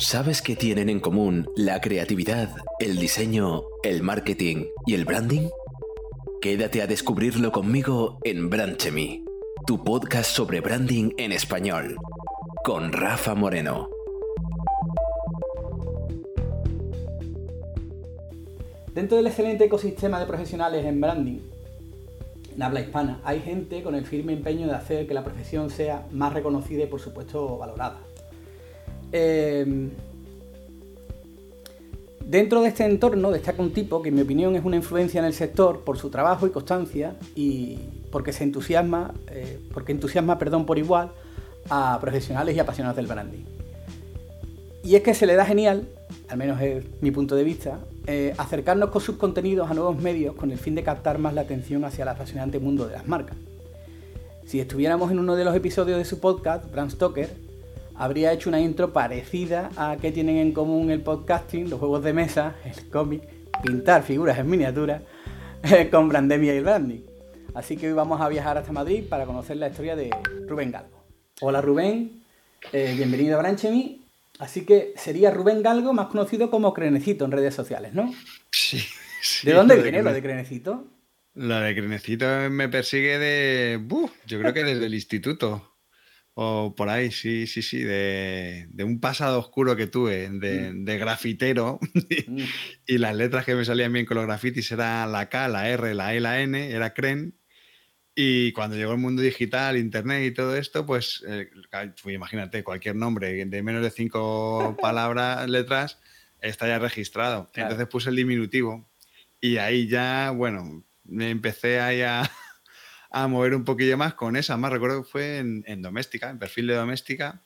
¿Sabes qué tienen en común la creatividad, el diseño, el marketing y el branding? Quédate a descubrirlo conmigo en Branchemy, tu podcast sobre branding en español, con Rafa Moreno. Dentro del excelente ecosistema de profesionales en branding en habla hispana, hay gente con el firme empeño de hacer que la profesión sea más reconocida y por supuesto valorada. Eh, dentro de este entorno destaca un tipo que en mi opinión es una influencia en el sector por su trabajo y constancia y porque se entusiasma, eh, porque entusiasma perdón, por igual a profesionales y apasionados del branding. Y es que se le da genial, al menos es mi punto de vista, eh, acercarnos con sus contenidos a nuevos medios con el fin de captar más la atención hacia el apasionante mundo de las marcas. Si estuviéramos en uno de los episodios de su podcast, Bram Stoker habría hecho una intro parecida a qué tienen en común el podcasting, los juegos de mesa, el cómic, pintar figuras en miniatura, con Brandemia y branding. Así que hoy vamos a viajar hasta Madrid para conocer la historia de Rubén Galgo. Hola Rubén, eh, bienvenido a Branchemi Así que sería Rubén Galgo, más conocido como Crenecito en redes sociales, ¿no? Sí. ¿De dónde viene lo de Crenecito? Lo de Crenecito me persigue de. yo creo que desde el instituto. O por ahí, sí, sí, sí. De, un pasado oscuro que tuve, de, mm. grafitero. Mm. y las letras que me salían bien con los grafitis eran la K, la R, la E, la N, era Cren. Y cuando llegó el mundo digital, internet y todo esto, pues, eh, pues imagínate, cualquier nombre de menos de cinco palabras, letras, está ya registrado. Entonces puse el diminutivo y ahí ya, bueno, me empecé ahí a, a mover un poquillo más con esa. Más recuerdo que fue en, doméstica, en perfil de doméstica.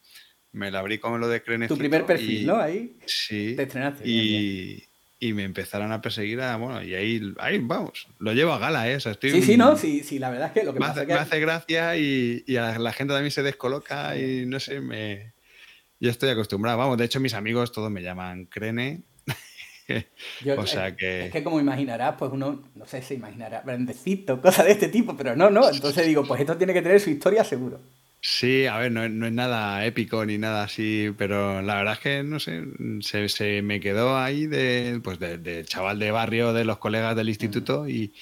Me la abrí con lo de Crenecito. Tu primer perfil, ¿no? Ahí. Sí. Te estrenaste. Y, y me empezaron a perseguir a, bueno, y ahí, ahí vamos, lo llevo a gala, ¿eh? sí, sí, no, sí, sí, la verdad es que lo que me, hace, me hace gracia y, y a la gente también se descoloca y no sé, me... Yo estoy acostumbrado, vamos, de hecho mis amigos todos me llaman Crene. o sea que... Es que como imaginarás, pues uno, no sé, se imaginará, brandecito, cosas de este tipo, pero no, no, entonces digo, pues esto tiene que tener su historia seguro. Sí, a ver, no, es nada épico ni nada así, pero la verdad es que, no sé, se, me quedó ahí de, pues de, chaval de barrio, de los colegas del instituto y,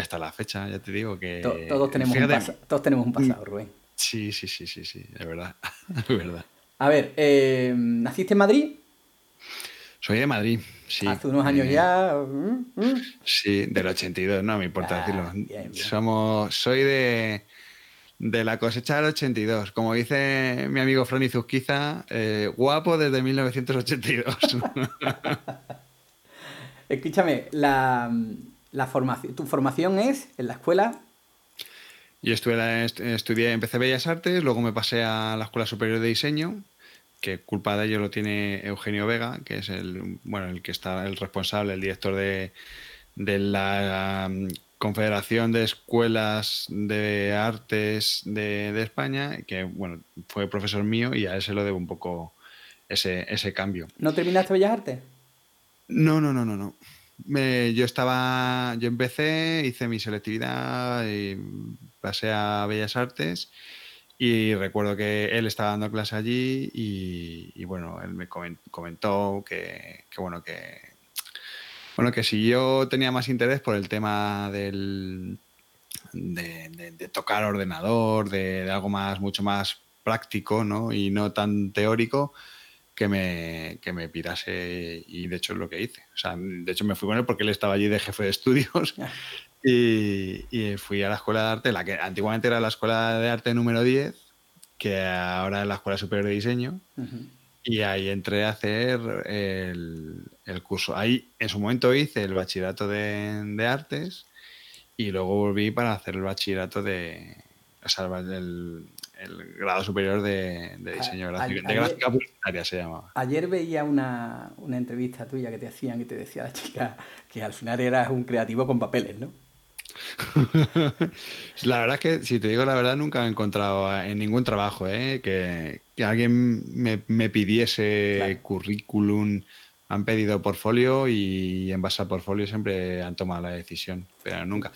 hasta la fecha, ya te digo que... todos, tenemos un todos tenemos un pasado, Rubén. Sí, sí, sí, sí, sí, es verdad, es verdad. A ver, eh, ¿naciste en Madrid? Soy de Madrid, sí. Hace unos años eh, ya. Mm, mm. Sí, del 82, no me importa ah, decirlo. Somos, soy de, de la cosecha del 82. Como dice mi amigo Franny Zuzquiza, eh, guapo desde 1982. Escúchame, la, formación, ¿tu formación es en la escuela? Yo estuve, estudié, empecé Bellas Artes, luego me pasé a la Escuela Superior de Diseño, que culpa de ello lo tiene Eugenio Vega, que es el, bueno, el que está el responsable, el director de, de la Confederación de Escuelas de Artes de, España, que bueno, fue profesor mío y a él se lo debo un poco ese, ese cambio. ¿No terminaste Bellas Artes? No, no, no, no, no. yo estaba, yo empecé, hice mi selectividad y pasé a Bellas Artes y recuerdo que él estaba dando clase allí y, bueno, él me comentó que, bueno, que bueno, que si yo tenía más interés por el tema del, de, tocar ordenador, de, algo más, mucho más práctico, ¿no? Y no tan teórico, que me, que me pirase y de hecho es lo que hice. O sea, de hecho me fui con él porque él estaba allí de jefe de estudios y, fui a la escuela de arte, la que antiguamente era la escuela de arte número 10, que ahora es la escuela superior de diseño. Y ahí entré a hacer el, curso. Ahí en su momento hice el bachillerato de, artes y luego volví para hacer el bachillerato de. O sea, el, grado superior de, diseño gráfico, de gráfica publicitaria se llamaba. Ayer veía una, una, entrevista tuya que te hacían y te decía la chica que al final eras un creativo con papeles, ¿no? la verdad es que, si te digo la verdad, nunca he encontrado en ningún trabajo ¿eh? que, alguien me, pidiese currículum. Han pedido portfolio y en base al portfolio siempre han tomado la decisión, pero nunca.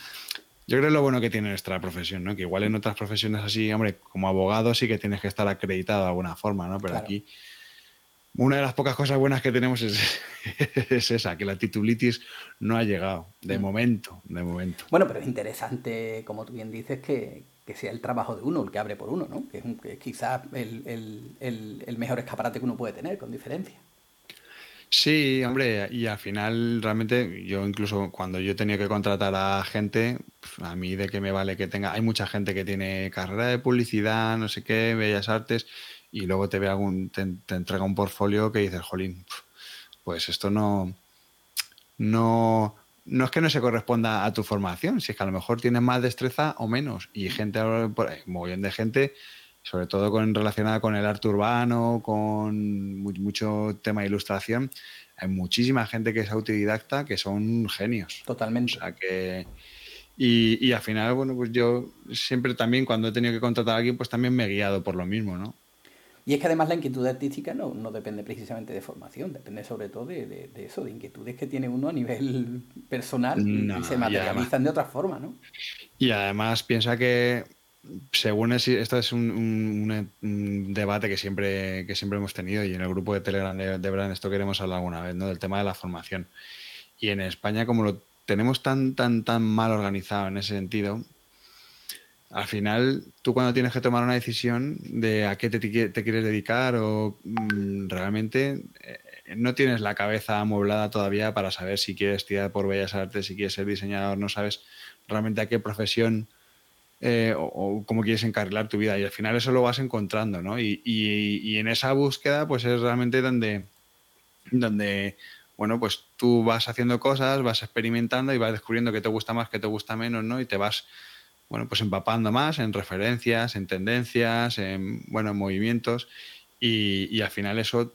Yo creo que lo bueno que tiene nuestra profesión, ¿no? Que igual en otras profesiones así, hombre, como abogado sí que tienes que estar acreditado de alguna forma, ¿no? Pero aquí Una de las pocas cosas buenas que tenemos es, es esa, que la titulitis no ha llegado, de mm. momento, de momento. Bueno, pero es interesante, como tú bien dices, que, sea el trabajo de uno el que abre por uno, ¿no? Que es, quizás el, mejor escaparate que uno puede tener, con diferencia. Sí, hombre, y al final realmente yo incluso cuando yo tenía que contratar a gente, a mí de qué me vale que tenga, hay mucha gente que tiene carrera de publicidad, no sé qué, bellas artes, y luego te ve algún, te, entrega un portfolio que dices, jolín, pues esto no, no, no es que no se corresponda a tu formación, si es que a lo mejor tienes más destreza o menos, y gente, un montón de gente sobre todo con, relacionada con el arte urbano, con mucho tema de ilustración, hay muchísima gente que es autodidacta que son genios. Totalmente. O sea que, y, y, al final, bueno, pues yo siempre también cuando he tenido que contratar a alguien, pues también me he guiado por lo mismo, ¿no? Y es que además la inquietud artística no, no depende precisamente de formación, depende sobre todo de, de, eso, de inquietudes que tiene uno a nivel personal y se materializan de otra forma, ¿no? Y además piensa que según es, esto es un, debate que siempre, que siempre hemos tenido y en el grupo de Telegram de, de esto queremos hablar alguna vez, ¿no? Del tema de la formación. Y en España, como lo tenemos tan, tan, tan mal organizado en ese sentido, al final tú cuando tienes que tomar una decisión de a qué te, quieres dedicar o mm, realmente eh, no tienes la cabeza amueblada todavía para saber si quieres tirar por bellas artes, si quieres ser diseñador, no sabes realmente a qué profesión eh, o, cómo quieres encarrilar tu vida. Y al final eso lo vas encontrando, ¿no? Y, y, en esa búsqueda, pues es realmente donde, donde, bueno, pues tú vas haciendo cosas, vas experimentando y vas descubriendo qué te gusta más, qué te gusta menos, ¿no? Y te vas, bueno, pues empapando más en referencias, en tendencias, en, bueno, movimientos. Y, y al final eso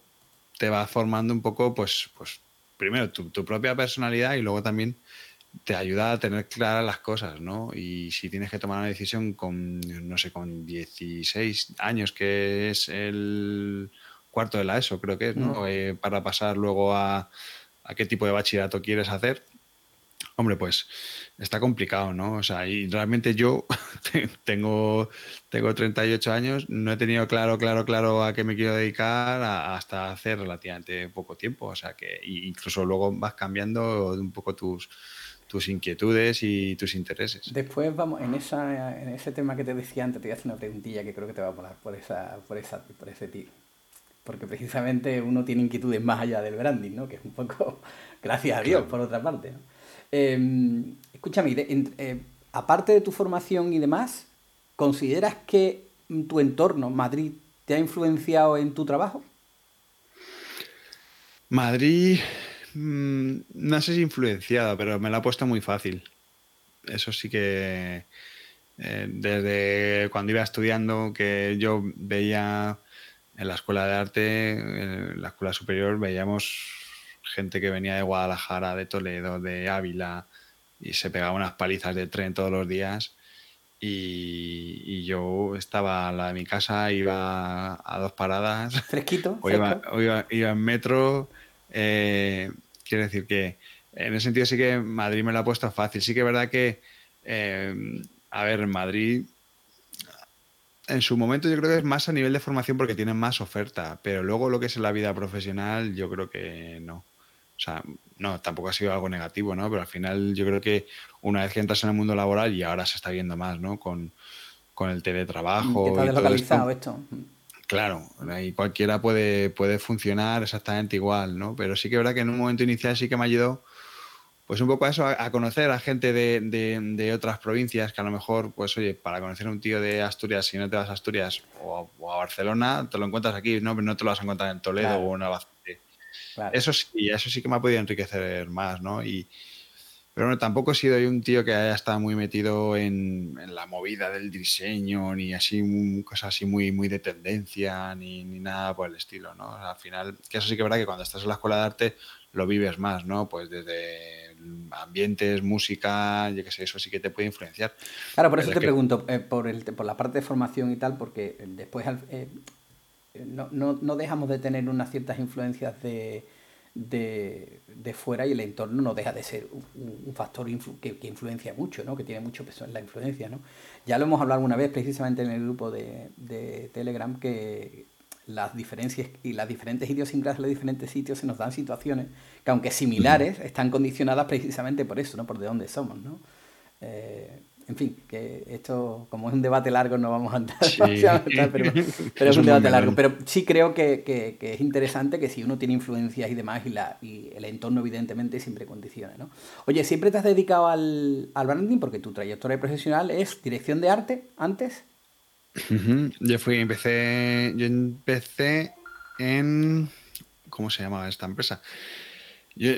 te va formando un poco, pues, pues primero tu, tu propia personalidad y luego también te ayuda a tener claras las cosas, ¿no? Y si tienes que tomar una decisión con, no sé, con 16 años, que es el cuarto de la ESO, creo que es, ¿no? Mm. Eh, para pasar luego a, a, qué tipo de bachillerato quieres hacer, hombre, pues está complicado, ¿no? O sea, y realmente yo tengo, tengo 38 años, no he tenido claro, claro, claro a qué me quiero dedicar hasta hace relativamente poco tiempo, o sea que incluso luego vas cambiando un poco tus tus inquietudes y tus intereses. Después vamos, en, esa, en ese tema que te decía antes, te voy a hacer una preguntilla que creo que te va a molar por, esa, por, esa, por ese tiro. Porque precisamente uno tiene inquietudes más allá del branding, ¿no? Que es un poco, gracias a Dios, por otra parte. ¿no? Em, escúchame, eh, aparte de tu formación y demás, ¿consideras que tu entorno, Madrid, te ha influenciado en tu trabajo? Madrid, Mm, no sé si influenciada, pero me la ha puesto muy fácil. Eso sí que eh, desde cuando iba estudiando, que yo veía en la escuela de arte, en la escuela superior, veíamos gente que venía de Guadalajara, de Toledo, de Ávila, y se pegaba unas palizas de tren todos los días. Y, yo estaba a la de mi casa, iba a dos paradas. Fresquito. O iba, iba, en metro. Eh, Quiero decir que en ese sentido sí que Madrid me lo ha puesto fácil. Sí que es verdad que, eh, a ver, Madrid en su momento yo creo que es más a nivel de formación porque tienen más oferta, pero luego lo que es en la vida profesional yo creo que no. O sea, no, tampoco ha sido algo negativo, ¿no? Pero al final yo creo que una vez que entras en el mundo laboral y ahora se está viendo más, ¿no? Con, con el teletrabajo. Está deslocalizado esto. Claro, ahí cualquiera puede, puede funcionar exactamente igual, ¿no? Pero sí que es verdad que en un momento inicial sí que me ayudó, pues un poco a eso, a, conocer a gente de, de, otras provincias que a lo mejor, pues oye, para conocer a un tío de Asturias, si no te vas a Asturias o a, Barcelona, te lo encuentras aquí, ¿no? Pero no te lo vas a encontrar en Toledo o en Albacete. Eso sí, eso sí que me ha podido enriquecer más, ¿no? Y, pero bueno, tampoco he sido yo un tío que haya estado muy metido en, la movida del diseño, ni así, cosas así muy, muy de tendencia, ni, nada por el estilo, ¿no? al final, que eso sí que es verdad que cuando estás en la escuela de arte lo vives más, ¿no? Pues desde ambientes, música, yo qué sé, eso sí que te puede influenciar. Claro, por eso te pregunto, eh, por, el, por la parte de formación y tal, porque después eh, no, no, no dejamos de tener unas ciertas influencias de de, de, fuera y el entorno no deja de ser un, factor que, influencia mucho, ¿no? que tiene mucho peso en la influencia. ¿no? Ya lo hemos hablado alguna vez precisamente en el grupo de, de Telegram que las diferencias y las diferentes idiosincrasias de los diferentes sitios se nos dan situaciones que aunque similares están condicionadas precisamente por eso, ¿no? Por de dónde somos, ¿no? Eh, en fin, que esto, como es un debate largo, no vamos a andar, pero, es, un, debate largo. Pero sí creo que, es interesante que si uno tiene influencias y demás, y, la, y el entorno, evidentemente, siempre condiciona. ¿no? Oye, ¿siempre te has dedicado al, al branding? Porque tu trayectoria profesional es dirección de arte antes. Yo fui, empecé, yo empecé en, ¿cómo se llamaba esta empresa?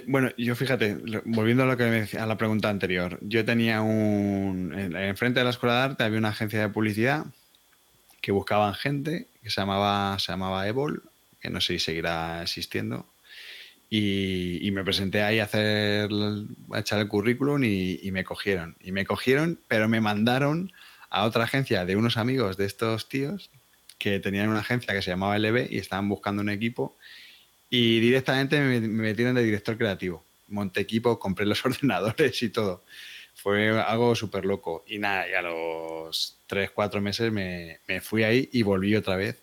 Bueno, yo fíjate, volviendo a lo que a la pregunta anterior, yo tenía un, enfrente de la escuela de arte había una agencia de publicidad que buscaban gente que se llamaba, se llamaba Evol, que no sé si seguirá existiendo, y, me presenté ahí a hacer, a echar el currículum y, y me cogieron, y me cogieron, pero me mandaron a otra agencia de unos amigos de estos tíos que tenían una agencia que se llamaba LB y estaban buscando un equipo y directamente me, metieron de director creativo. Monté equipo, compré los ordenadores y todo. Fue algo súper loco. Y nada, y a los 3, 4 meses me, fui ahí y volví otra vez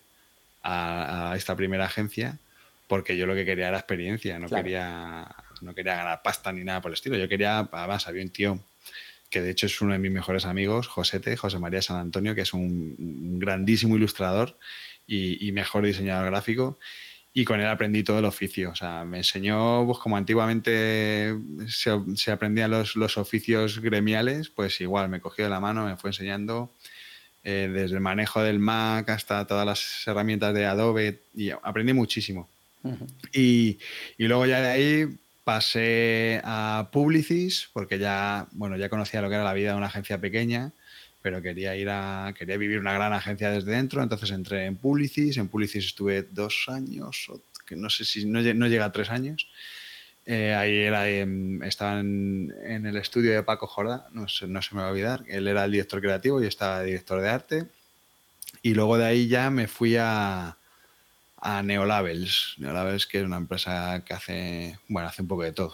a, esta primera agencia porque yo lo que quería era experiencia, no, quería, no quería ganar pasta ni nada por el estilo. Yo quería, además, había un tío que de hecho es uno de mis mejores amigos, Josete, José María San Antonio, que es un, grandísimo ilustrador y, mejor diseñador gráfico. Y con él aprendí todo el oficio. O sea, me enseñó, pues como antiguamente se, aprendían los, los, oficios gremiales, pues igual me cogió de la mano, me fue enseñando eh, desde el manejo del Mac hasta todas las herramientas de Adobe y aprendí muchísimo. y, y, luego ya de ahí Pasé a Publicis porque ya, bueno, ya conocía lo que era la vida de una agencia pequeña, pero quería ir a, quería vivir una gran agencia desde dentro, entonces entré en Publicis, en Publicis estuve dos años, que no sé si no, llega a tres años. Eh, ahí era, estaba en, el estudio de Paco Jordá, no, no se me va a olvidar, él era el director creativo y estaba director de arte. Y luego de ahí ya me fui a, a Neolabels. Neolabels, que es una empresa que hace, bueno, hace un poco de todo.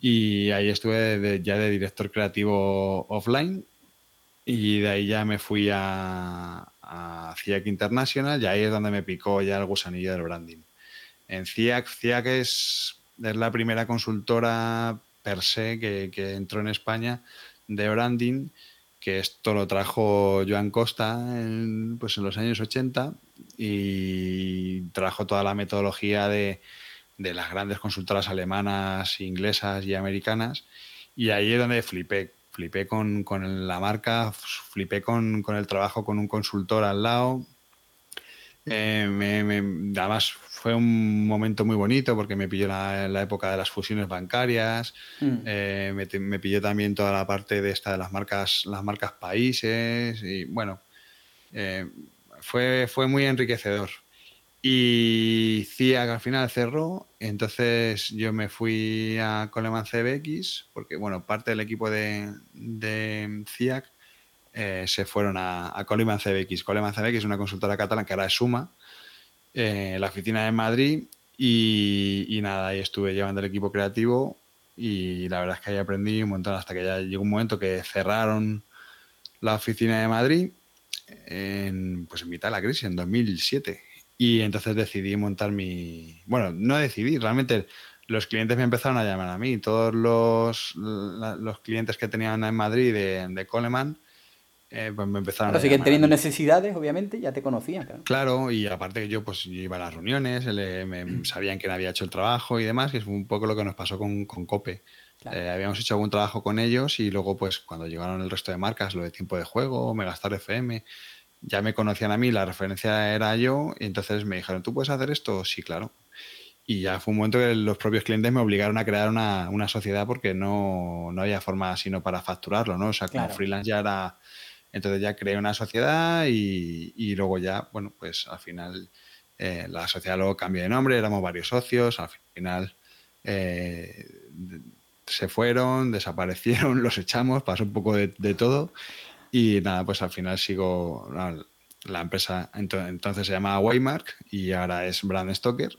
Y ahí estuve ya de director creativo offline y de ahí ya me fui a, a CIAC International y ahí es donde me picó ya el gusanillo del branding. En CIAC, CIAC es, es la primera consultora per se que, que entró en España de branding que esto lo trajo Joan Costa en, pues en los años 80 y trajo toda la metodología de, las grandes consultoras alemanas, inglesas y americanas. Y ahí es donde flipé. Flipé con, la marca, flipé con, el trabajo con un consultor al lado. Eh, además, fue un momento muy bonito porque me pilló la, la época de las fusiones bancarias, mm. eh, me, pilló también toda la parte de esta de las marcas, las marcas países y bueno, eh, fue, fue muy enriquecedor. Y CIA al final cerró, entonces yo me fui a Coleman CBX, porque bueno, parte del equipo de, CIAC eh, se fueron a, a Coleman CBX. Coleman CBX es una consultora catalana que ahora es Suma, eh, la oficina de Madrid y, nada, ahí estuve llevando el equipo creativo y la verdad es que ahí aprendí un montón hasta que ya llegó un momento que cerraron la oficina de Madrid en, pues en mitad de la crisis, en 2007. Y entonces decidí montar mi... Bueno, no decidí, realmente los clientes me empezaron a llamar a mí. Todos los, los clientes que tenían en Madrid de, de Coleman eh, pues me empezaron Pero siguen teniendo necesidades, obviamente, ya te conocían. Claro. y aparte que yo pues iba a las reuniones, me, sabían quién había hecho el trabajo y demás, que es un poco lo que nos pasó con, con Cope. Eh, habíamos hecho algún trabajo con ellos y luego pues cuando llegaron el resto de marcas, lo de tiempo de juego, Megastar FM, ya me conocían a mí, la referencia era yo, y entonces me dijeron, ¿tú puedes hacer esto? Sí, claro. Y ya fue un momento que los propios clientes me obligaron a crear una, una sociedad porque no, no, había forma sino para facturarlo, ¿no? O sea, como freelance ya era entonces ya creé una sociedad y, luego ya, bueno, pues al final eh, la sociedad luego cambió de nombre, éramos varios socios, al final eh, se fueron, desaparecieron, los echamos, pasó un poco de, todo y nada, pues al final sigo, la empresa entonces se llamaba Waymark y ahora es Brand Stoker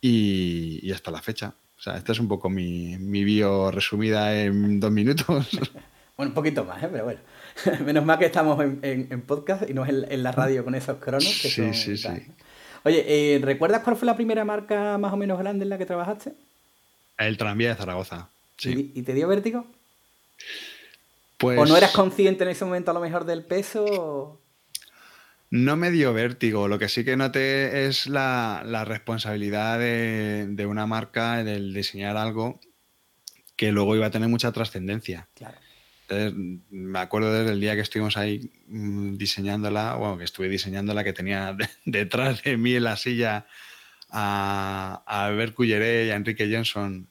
y, y hasta la fecha. O sea, esta es un poco mi, mi bio resumida en dos minutos. bueno, un poquito más, ¿eh? pero bueno. Menos mal que estamos en, podcast y no en, la radio con esos cronos. Que sí, sí, sí. Oye, eh, ¿recuerdas cuál fue la primera marca más o menos grande en la que trabajaste? El tranvía de Zaragoza. Sí. ¿Y, te dio vértigo? Pues... ¿O no eras consciente en ese momento a lo mejor del peso? No me dio vértigo, lo que sí que noté es la, responsabilidad de, una marca, del diseñar algo que luego iba a tener mucha trascendencia. Claro. Entonces, me acuerdo desde el día que estuvimos ahí mm, diseñándola, bueno, que estuve diseñándola, que tenía detrás de mí en la silla a, a Albert Culleré y a Enrique Johnson.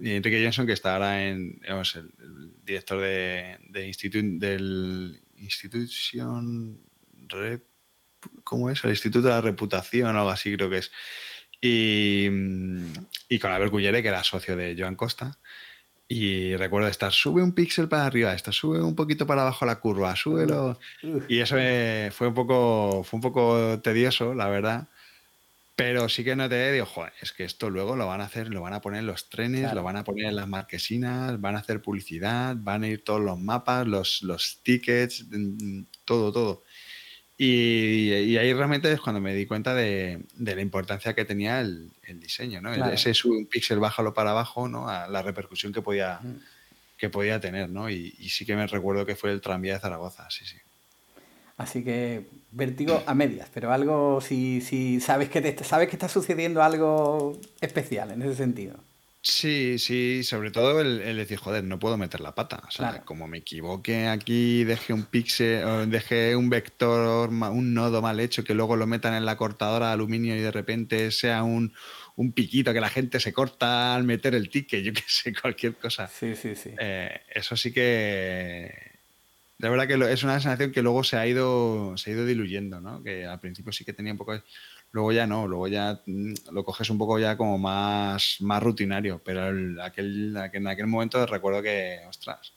Y Enrique Johnson, que está ahora en, digamos, el, director de, del Institución ¿cómo es? El Instituto de la Reputación o algo así creo que es. Y, y con Albert Culleré, que era socio de Joan Costa. Y recuerdo estar, sube un píxel para arriba, esta, sube un poquito para abajo la curva, súbelo. Y eso fue, un poco, fue un poco tedioso, la verdad. Pero sí que no te digo, joder, es que esto luego lo van a hacer, lo van a poner en los trenes, lo van a poner en las marquesinas, van a hacer publicidad, van a ir todos los mapas, los, los tickets, mm, todo, todo. Y, ahí realmente es cuando me di cuenta de, la importancia que tenía el, diseño, ¿no? Ese sube un píxel, bájalo para abajo, ¿no? A la repercusión que podía, que podía tener, ¿no? Y, sí que me recuerdo que fue el tranvía de Zaragoza, sí, sí. Así que vértigo a medias, pero algo, si, si sabes, que te, sabes que está sucediendo algo especial en ese sentido. Sí, sí, sobre todo el, decir, joder, no puedo meter la pata. O sea, como me equivoque aquí, deje un píxel, deje un vector, un nodo mal hecho, que luego lo metan en la cortadora de aluminio y de repente sea un, piquito que la gente se corta al meter el ticket, yo qué sé, cualquier cosa. Sí, sí, sí. Eh, eso sí que. La verdad que es una sensación que luego se ha ido, se ha ido diluyendo, ¿no? Que al principio sí que tenía un poco de Luego ya no, luego ya mm, lo coges un poco ya como más, más rutinario, pero aquel, en aquel momento recuerdo que, ostras,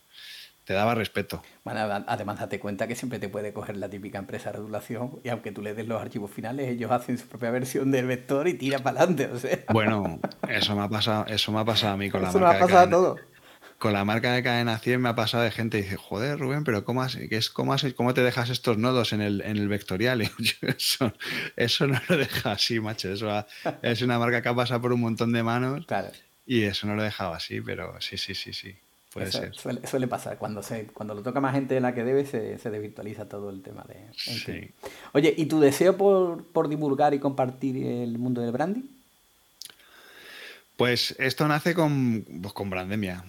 te daba respeto. Bueno, además date cuenta que siempre te puede coger la típica empresa de regulación y aunque tú le des los archivos finales, ellos hacen su propia versión del vector y tira para adelante. O sea. Bueno, eso me ha pasado, eso me ha pasado a mí con la eso me ha pasado a todo con la marca de cadena 100 me ha pasado de gente y dice, joder, Rubén, pero ¿cómo, has, es, cómo, cómo te dejas estos nodos en el, en el vectorial? eso, eso no lo deja así, macho. Eso es una marca que ha pasado por un montón de manos y eso no lo dejaba así, pero sí, sí, sí, sí. Puede ser. Suele, pasar. Cuando, se, cuando lo toca más gente de la que debe, se, se desvirtualiza todo el tema de. Sí. Oye, ¿y tu deseo por, por divulgar y compartir el mundo del branding? Pues esto nace con, pues con Brandemia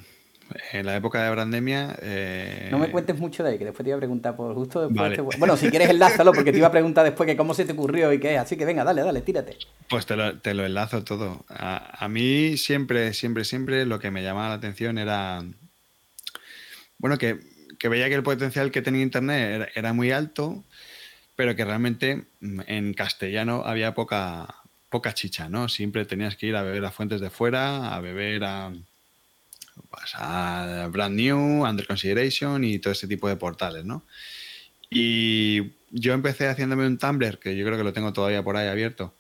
en la época de Brandemia. Eh, no me cuentes mucho de ahí, que después te iba a preguntar por justo después. Bueno, si quieres enlázalo, porque te iba a preguntar después que cómo se te ocurrió y qué. Así que venga, dale, dale, tírate. Pues te lo, te lo enlazo todo. A, mí siempre, siempre, siempre lo que me llamaba la atención era. Bueno, que, que veía que el potencial que tenía Internet era, muy alto, pero que realmente mm, en castellano había poca, poca chicha, ¿no? Siempre tenías que ir a beber a fuentes de fuera, a beber a pues a Brand New, Under Consideration y todo ese tipo de portales, ¿no? Y yo empecé haciéndome un Tumblr, que yo creo que lo tengo todavía por ahí abierto,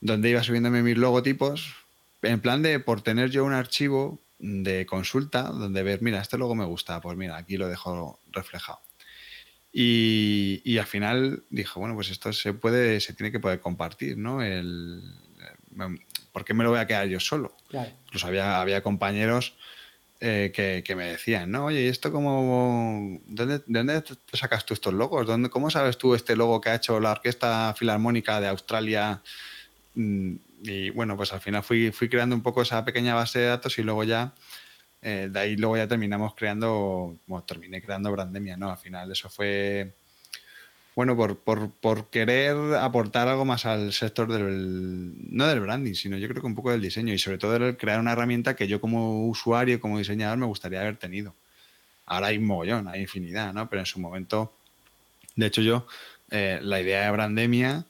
donde iba subiéndome mis logotipos, en plan de por tener yo un archivo de consulta, donde ver, mira, este logo me gusta, pues mira, aquí lo dejo reflejado. Y, al final dije, bueno, pues esto se puede, se tiene que poder compartir, ¿no? El, ¿Por qué me lo voy a quedar yo solo? Incluso había, había compañeros eh, que, me decían, ¿no? Oye, ¿y esto cómo, ¿dónde, ¿de dónde sacas tú estos logos? ¿Dónde, ¿Cómo sabes tú este logo que ha hecho la Orquesta Filarmónica de Australia? Mm, y bueno, pues al final fui, fui creando un poco esa pequeña base de datos y luego ya, eh, de ahí luego ya terminamos creando, bueno, terminé creando Brandemia, ¿no? Al final eso fue bueno, por, por, por, querer aportar algo más al sector del, no del branding, sino yo creo que un poco del diseño y sobre todo el crear una herramienta que yo como usuario, como diseñador, me gustaría haber tenido. Ahora hay mogollón, hay infinidad, ¿no? Pero en su momento, de hecho yo, eh, la idea de Brandemia,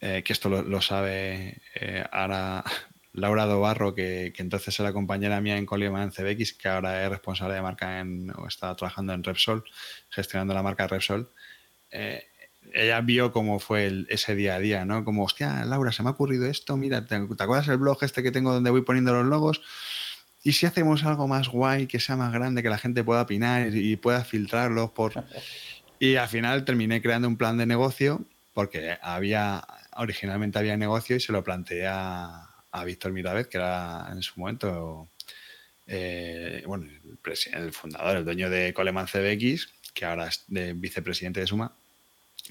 eh, que esto lo, sabe eh, ahora Laura Dobarro, que, que, entonces era compañera mía en Coleman CBX, que ahora es responsable de marca en, o está trabajando en Repsol, gestionando la marca Repsol. Eh, ella vio cómo fue ese día a día, ¿no? Como, hostia, Laura, se me ha ocurrido esto, mira, ¿te, acuerdas el blog este que tengo donde voy poniendo los logos? ¿Y si hacemos algo más guay, que sea más grande, que la gente pueda opinar y, pueda filtrarlos por... Y al final terminé creando un plan de negocio porque había, originalmente había negocio y se lo planteé a, Víctor Miravez, que era en su momento eh, bueno, el, fundador, el dueño de Coleman CBX, que ahora es de vicepresidente de Suma.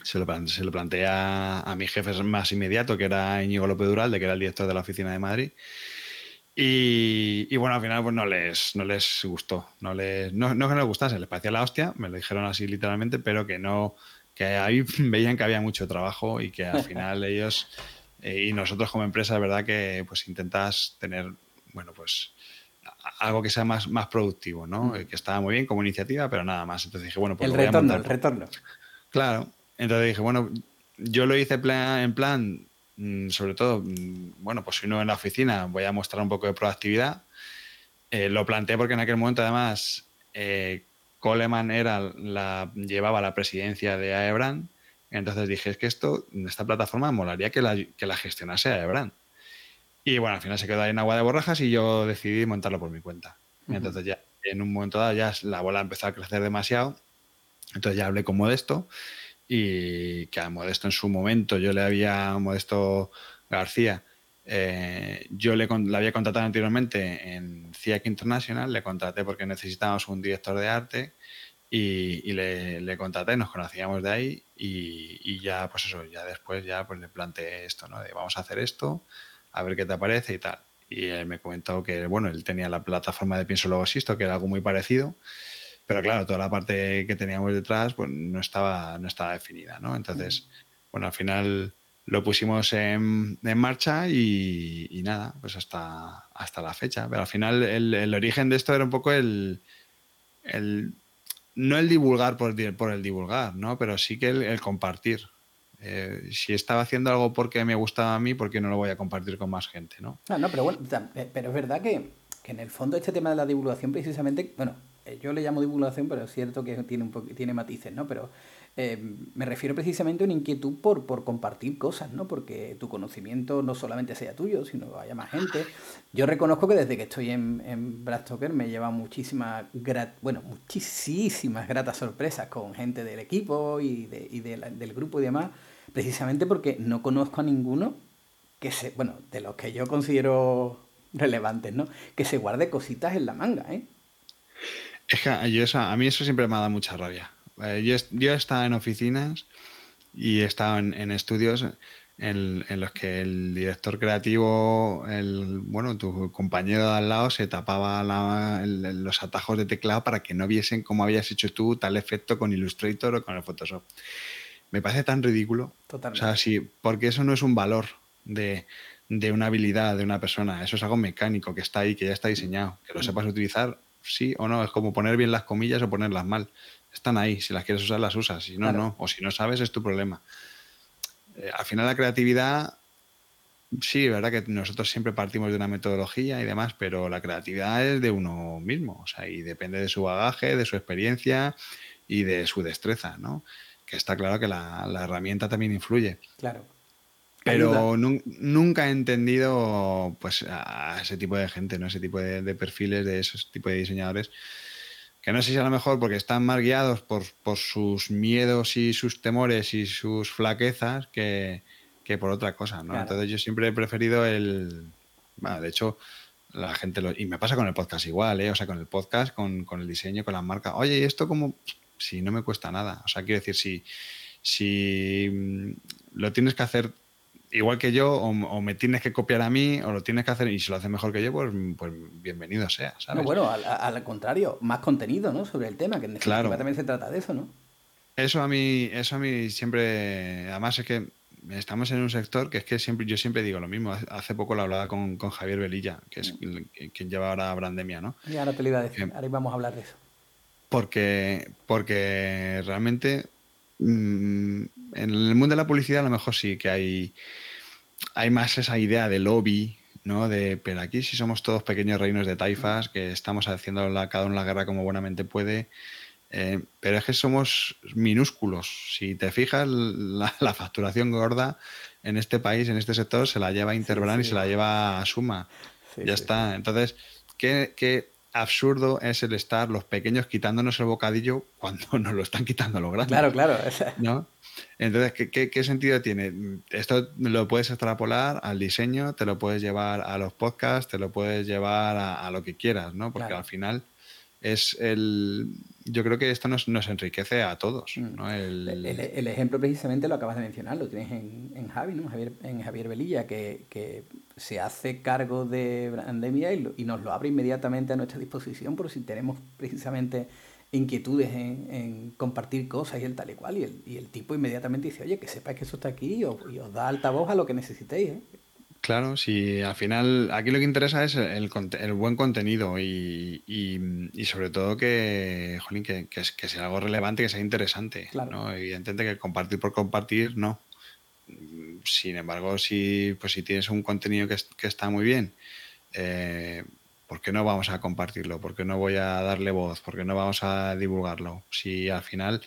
Se lo, se lo planteé a, mi jefe más inmediato, que era Íñigo López Duralde, que era el director de la oficina de Madrid. Y, bueno, al final pues no les, no les gustó. No, les, no, no que no les gustase, les parecía la hostia, me lo dijeron así literalmente, pero que no, que ahí veían que había mucho trabajo y que al final ellos eh, y nosotros como empresa, es verdad que pues intentas tener, bueno, pues algo que sea más, más productivo, ¿no? Mm. Que estaba muy bien como iniciativa, pero nada más. Entonces dije, bueno, pues... El retorno, el retorno. Claro. Entonces dije, bueno, yo lo hice en plan Mm, sobre todo, mm, bueno, pues si uno en la oficina voy a mostrar un poco de proactividad. Eh, lo planteé porque en aquel momento además eh, Coleman era la, llevaba la presidencia de Aebrand, entonces dije, es que esto, esta plataforma molaría que la, que la gestionase Aebrand. Y bueno, al final se quedó ahí en agua de borrajas y yo decidí montarlo por mi cuenta. Entonces ya en un momento dado ya la bola empezó a crecer demasiado, entonces ya hablé con Modesto y que a Modesto en su momento yo le había, Modesto García, eh, yo le, había contratado anteriormente en CIAC International, le contraté porque necesitábamos un director de arte y, le, le, contraté, nos conocíamos de ahí y, ya, pues eso, ya después ya pues le planteé esto, ¿no? De vamos a hacer esto, a ver qué te parece y tal. Y él me comentó que, bueno, él tenía la plataforma de Pienso Luego Existo, que era algo muy parecido pero claro, toda la parte que teníamos detrás pues, no, estaba, no estaba definida, ¿no? Entonces, bueno, al final lo pusimos en, marcha y, nada, pues hasta, hasta la fecha. Pero al final el, origen de esto era un poco el, el no el divulgar por, por, el divulgar, ¿no? Pero sí que el, compartir. Eh, si estaba haciendo algo porque me gustaba a mí, ¿por qué no lo voy a compartir con más gente, no? No, no pero bueno, eh, pero es verdad que, que en el fondo este tema de la divulgación precisamente, bueno, yo le llamo divulgación, pero es cierto que tiene, un tiene matices, ¿no? Pero eh, me refiero precisamente a una inquietud por, por compartir cosas, ¿no? Porque tu conocimiento no solamente sea tuyo, sino haya más gente. Yo reconozco que desde que estoy en, en me lleva muchísimas, bueno, muchísimas gratas sorpresas con gente del equipo y, de, y del grupo y demás, precisamente porque no conozco a ninguno que se, bueno, de los que yo considero relevantes, ¿no? Que se guarde cositas en la manga, ¿eh? Es que yo a mí eso siempre me ha dado mucha rabia. Eh, yo, yo he estado en oficinas y he estado en, estudios en, los que el director creativo, el, bueno, tu compañero de al lado se tapaba los atajos de teclado para que no viesen cómo habías hecho tú tal efecto con Illustrator o con el Photoshop. Me parece tan ridículo. Totalmente. O sea, sí, porque eso no es un valor de, de una habilidad de una persona, eso es algo mecánico que está ahí, que ya está diseñado. Que lo sepas utilizar, sí o no. Es como poner bien las comillas o ponerlas mal. Están ahí. Si las quieres usar, las usas. Si no, no. O si no sabes, es tu problema. Eh, al final, la creatividad, sí, verdad que nosotros siempre partimos de una metodología y demás, pero la creatividad es de uno mismo. O sea, y depende de su bagaje, de su experiencia y de su destreza, ¿no? Que está claro que la, la herramienta también influye. Claro. Pero nunca he entendido pues, a ese tipo de gente, ¿no? ese tipo de, perfiles de esos tipos de diseñadores, que no sé si a lo mejor porque están más guiados por, sus miedos y sus temores y sus flaquezas que, por otra cosa. ¿no? Entonces yo siempre he preferido el... Bueno, de hecho, la gente lo... Y me pasa con el podcast igual, ¿eh? O sea, con el podcast, con, con el diseño, con las marcas. Oye, ¿y esto como...? Si no me cuesta nada. O sea, quiero decir, si, si mm, lo tienes que hacer igual que yo, o, me tienes que copiar a mí, o lo tienes que hacer, y si lo haces mejor que yo, pues, pues bienvenido sea, ¿sabes? bueno, al, contrario, más contenido, ¿no? Sobre el tema, que en claro. también se trata de eso, ¿no? Eso a mí, eso a mí siempre, además es que estamos en un sector que es que siempre, yo siempre digo lo mismo. Hace poco lo hablaba con, Javier Velilla, que es mm. quien lleva ahora Brandemia, ¿no? Y ahora te lo iba a decir, ahora vamos a hablar de eso. Porque, porque realmente Mm, en el mundo de la publicidad a lo mejor sí que hay, hay más esa idea de lobby, ¿no? De, pero aquí si somos todos pequeños reinos de taifas, que estamos haciendo la, cada uno la guerra como buenamente puede. Eh, pero es que somos minúsculos. Si te fijas, la, facturación gorda en este país, en este sector, se la lleva Interbrand y se la lleva a Suma. ya está. Entonces, ¿qué, qué absurdo es el estar los pequeños quitándonos el bocadillo cuando nos lo están quitando los grandes. Claro, claro. ¿no? Entonces, ¿qué, sentido tiene? Esto lo puedes extrapolar al diseño, te lo puedes llevar a los podcasts, te lo puedes llevar a, lo que quieras, ¿no? Porque al final es el. Yo creo que esto nos, enriquece a todos. Mm. El... ejemplo precisamente lo acabas de mencionar, lo tienes en, Javi, ¿no? Javier, en Javier Velilla, que, se hace cargo de pandemia y, nos lo abre inmediatamente a nuestra disposición por si tenemos precisamente inquietudes en, compartir cosas y el tal y cual. Y el, y el tipo inmediatamente dice, oye, que sepáis que eso está aquí y os, y os da altavoz a lo que necesitéis. ¿eh? Claro, si al final aquí lo que interesa es el, buen contenido y, sobre todo que, que, sea algo relevante, que sea interesante. ¿no? Evidentemente que compartir por compartir, no. Sin embargo, si, pues si tienes un contenido que, está muy bien, eh, ¿por qué no vamos a compartirlo? ¿Por qué no voy a darle voz? ¿Por qué no vamos a divulgarlo? Si al final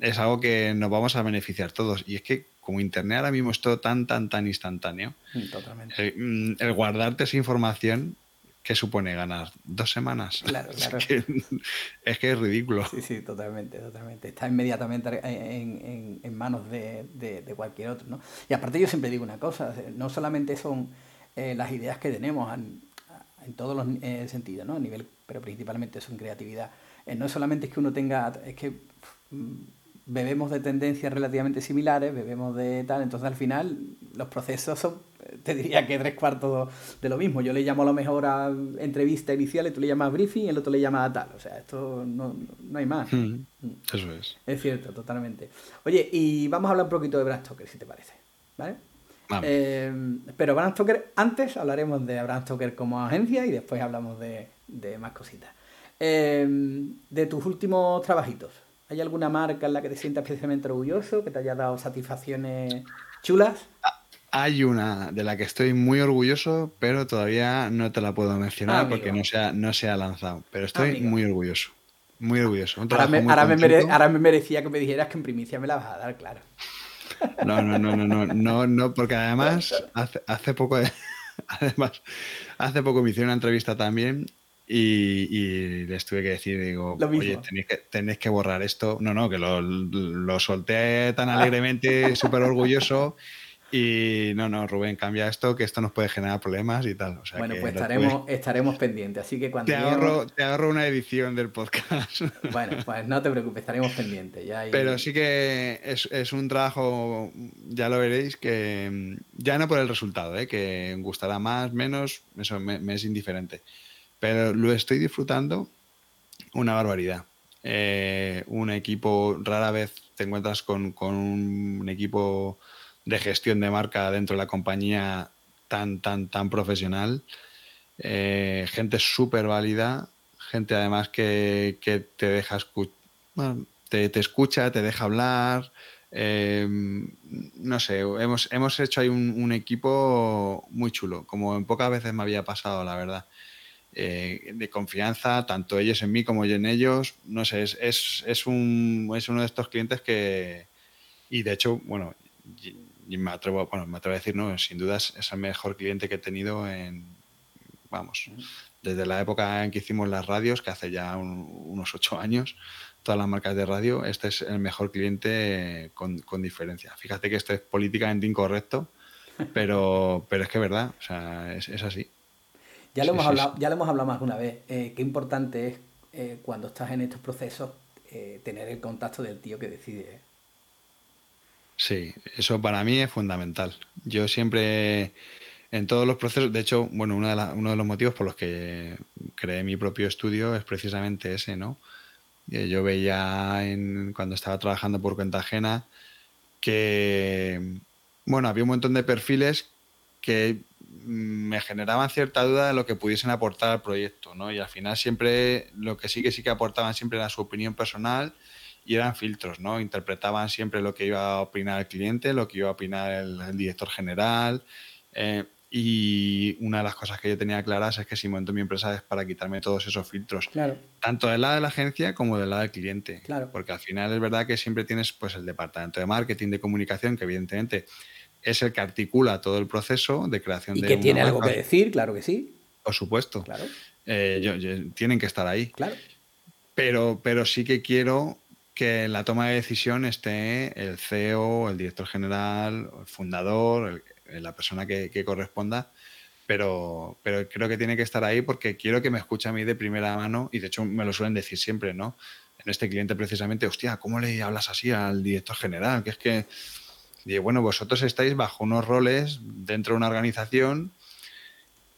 es algo que nos vamos a beneficiar todos. Y es que como Internet ahora mismo es todo tan, tan, tan instantáneo, Totalmente. Mm, el, guardarte esa información, ¿qué supone ganar? ¿Dos semanas? Claro, claro. Es que es, ridículo. Sí, sí, totalmente, totalmente. Está inmediatamente en, manos de, cualquier otro, ¿no? Y aparte yo siempre digo una cosa, no solamente son eh, las ideas que tenemos en, todos los eh, sentidos, ¿no? A nivel, pero principalmente son creatividad. Eh, no solamente es que uno tenga, es que mm, bebemos de tendencias relativamente similares, bebemos de tal, entonces al final los procesos son, te diría que tres cuartos de lo mismo. Yo le llamo a lo mejor a entrevista inicial y tú le llamas briefing y el otro le llama a tal. O sea, esto no, hay más. Hmm, eso es. Es cierto, totalmente. Oye, y vamos a hablar un poquito de Bram Stoker, si te parece. ¿Vale? Eh, pero Bram Stoker, antes hablaremos de Bram Stoker como agencia y después hablamos de, más cositas. Eh, de tus últimos trabajitos, ¿Hay alguna marca en la que te sientas especialmente orgulloso, que te haya dado satisfacciones chulas? Ah, hay una de la que estoy muy orgulloso, pero todavía no te la puedo mencionar porque no se, ha, no se ha lanzado. Pero estoy muy orgulloso. Muy orgulloso. Ahora me, ahora, me merecía que me dijeras que en primicia me la vas a dar, claro. No, no, no, no, no, no, no porque además hace, hace poco, además, hace poco me hicieron una entrevista también y, les tuve que decir, digo, oye, tenéis que, tenéis que, borrar esto. No, no, que lo, lo solté tan alegremente, súper orgulloso. Y no, no, Rubén, cambia esto, que esto nos puede generar problemas y tal. bueno, pues estaremos, estaremos pendientes. Así que cuando. Te ahorro, te ahorro una edición del podcast. Bueno, pues no te preocupes, estaremos pendientes. Ya Pero sí que es, es, un trabajo, ya lo veréis, que ya no por el resultado, ¿eh? que gustará más, menos, eso me es indiferente pero lo estoy disfrutando una barbaridad. Eh, un equipo, rara vez te encuentras con, un equipo de gestión de marca dentro de la compañía tan, tan, tan profesional. Eh, gente súper válida, gente además que, te deja te, escucha, te deja hablar. Eh, no sé, hemos, hemos hecho ahí un, un, equipo muy chulo, como en pocas veces me había pasado, la verdad. Eh, de confianza, tanto ellos en mí como yo en ellos. No sé, es, es, es, un, es uno de estos clientes que, y de hecho, bueno, me atrevo, bueno, me atrevo a decir, no, sin dudas es el mejor cliente que he tenido en, vamos, desde la época en que hicimos las radios, que hace ya unos ocho años, todas las marcas de radio, este es el mejor cliente con, con diferencia. Fíjate que esto es políticamente incorrecto, pero, pero es que es verdad, o sea, es, es así. Ya lo, hemos, hablado, ya lo hemos hablado más de una vez. Eh, qué importante es eh, cuando estás en estos procesos eh, tener el contacto del tío que decide. Sí, eso para mí es fundamental. Yo siempre, en todos los procesos, de hecho, bueno, uno de, uno de los motivos por los que creé mi propio estudio es precisamente ese, ¿no? Yo veía en, cuando estaba trabajando por cuenta ajena que, bueno, había un montón de perfiles que me generaban cierta duda de lo que pudiesen aportar al proyecto, ¿no? Y al final siempre, lo que sí que sí que aportaban siempre era su opinión personal y eran filtros, ¿no? Interpretaban siempre lo que iba a opinar el cliente, lo que iba a opinar el, director general. Eh, y una de las cosas que yo tenía claras es que si monto mi empresa es para quitarme todos esos filtros. Claro. Tanto del lado de la agencia como del lado del cliente. Claro. Porque al final es verdad que siempre tienes pues el departamento de marketing, de comunicación, que evidentemente es el que articula todo el proceso de creación y de que tiene algo que decir, claro que sí. Por supuesto. Claro. eh, tienen que estar ahí. Claro. Pero, pero sí que quiero que en la toma de decisión esté el CEO, el director general, el fundador, la persona que, corresponda, pero, pero creo que tiene que estar ahí porque quiero que me escuche a mí de primera mano y de hecho me lo suelen decir siempre, ¿no? En este cliente precisamente, hostia, ¿cómo le hablas así al director general? Que es que, bueno, vosotros estáis bajo unos roles dentro de una organización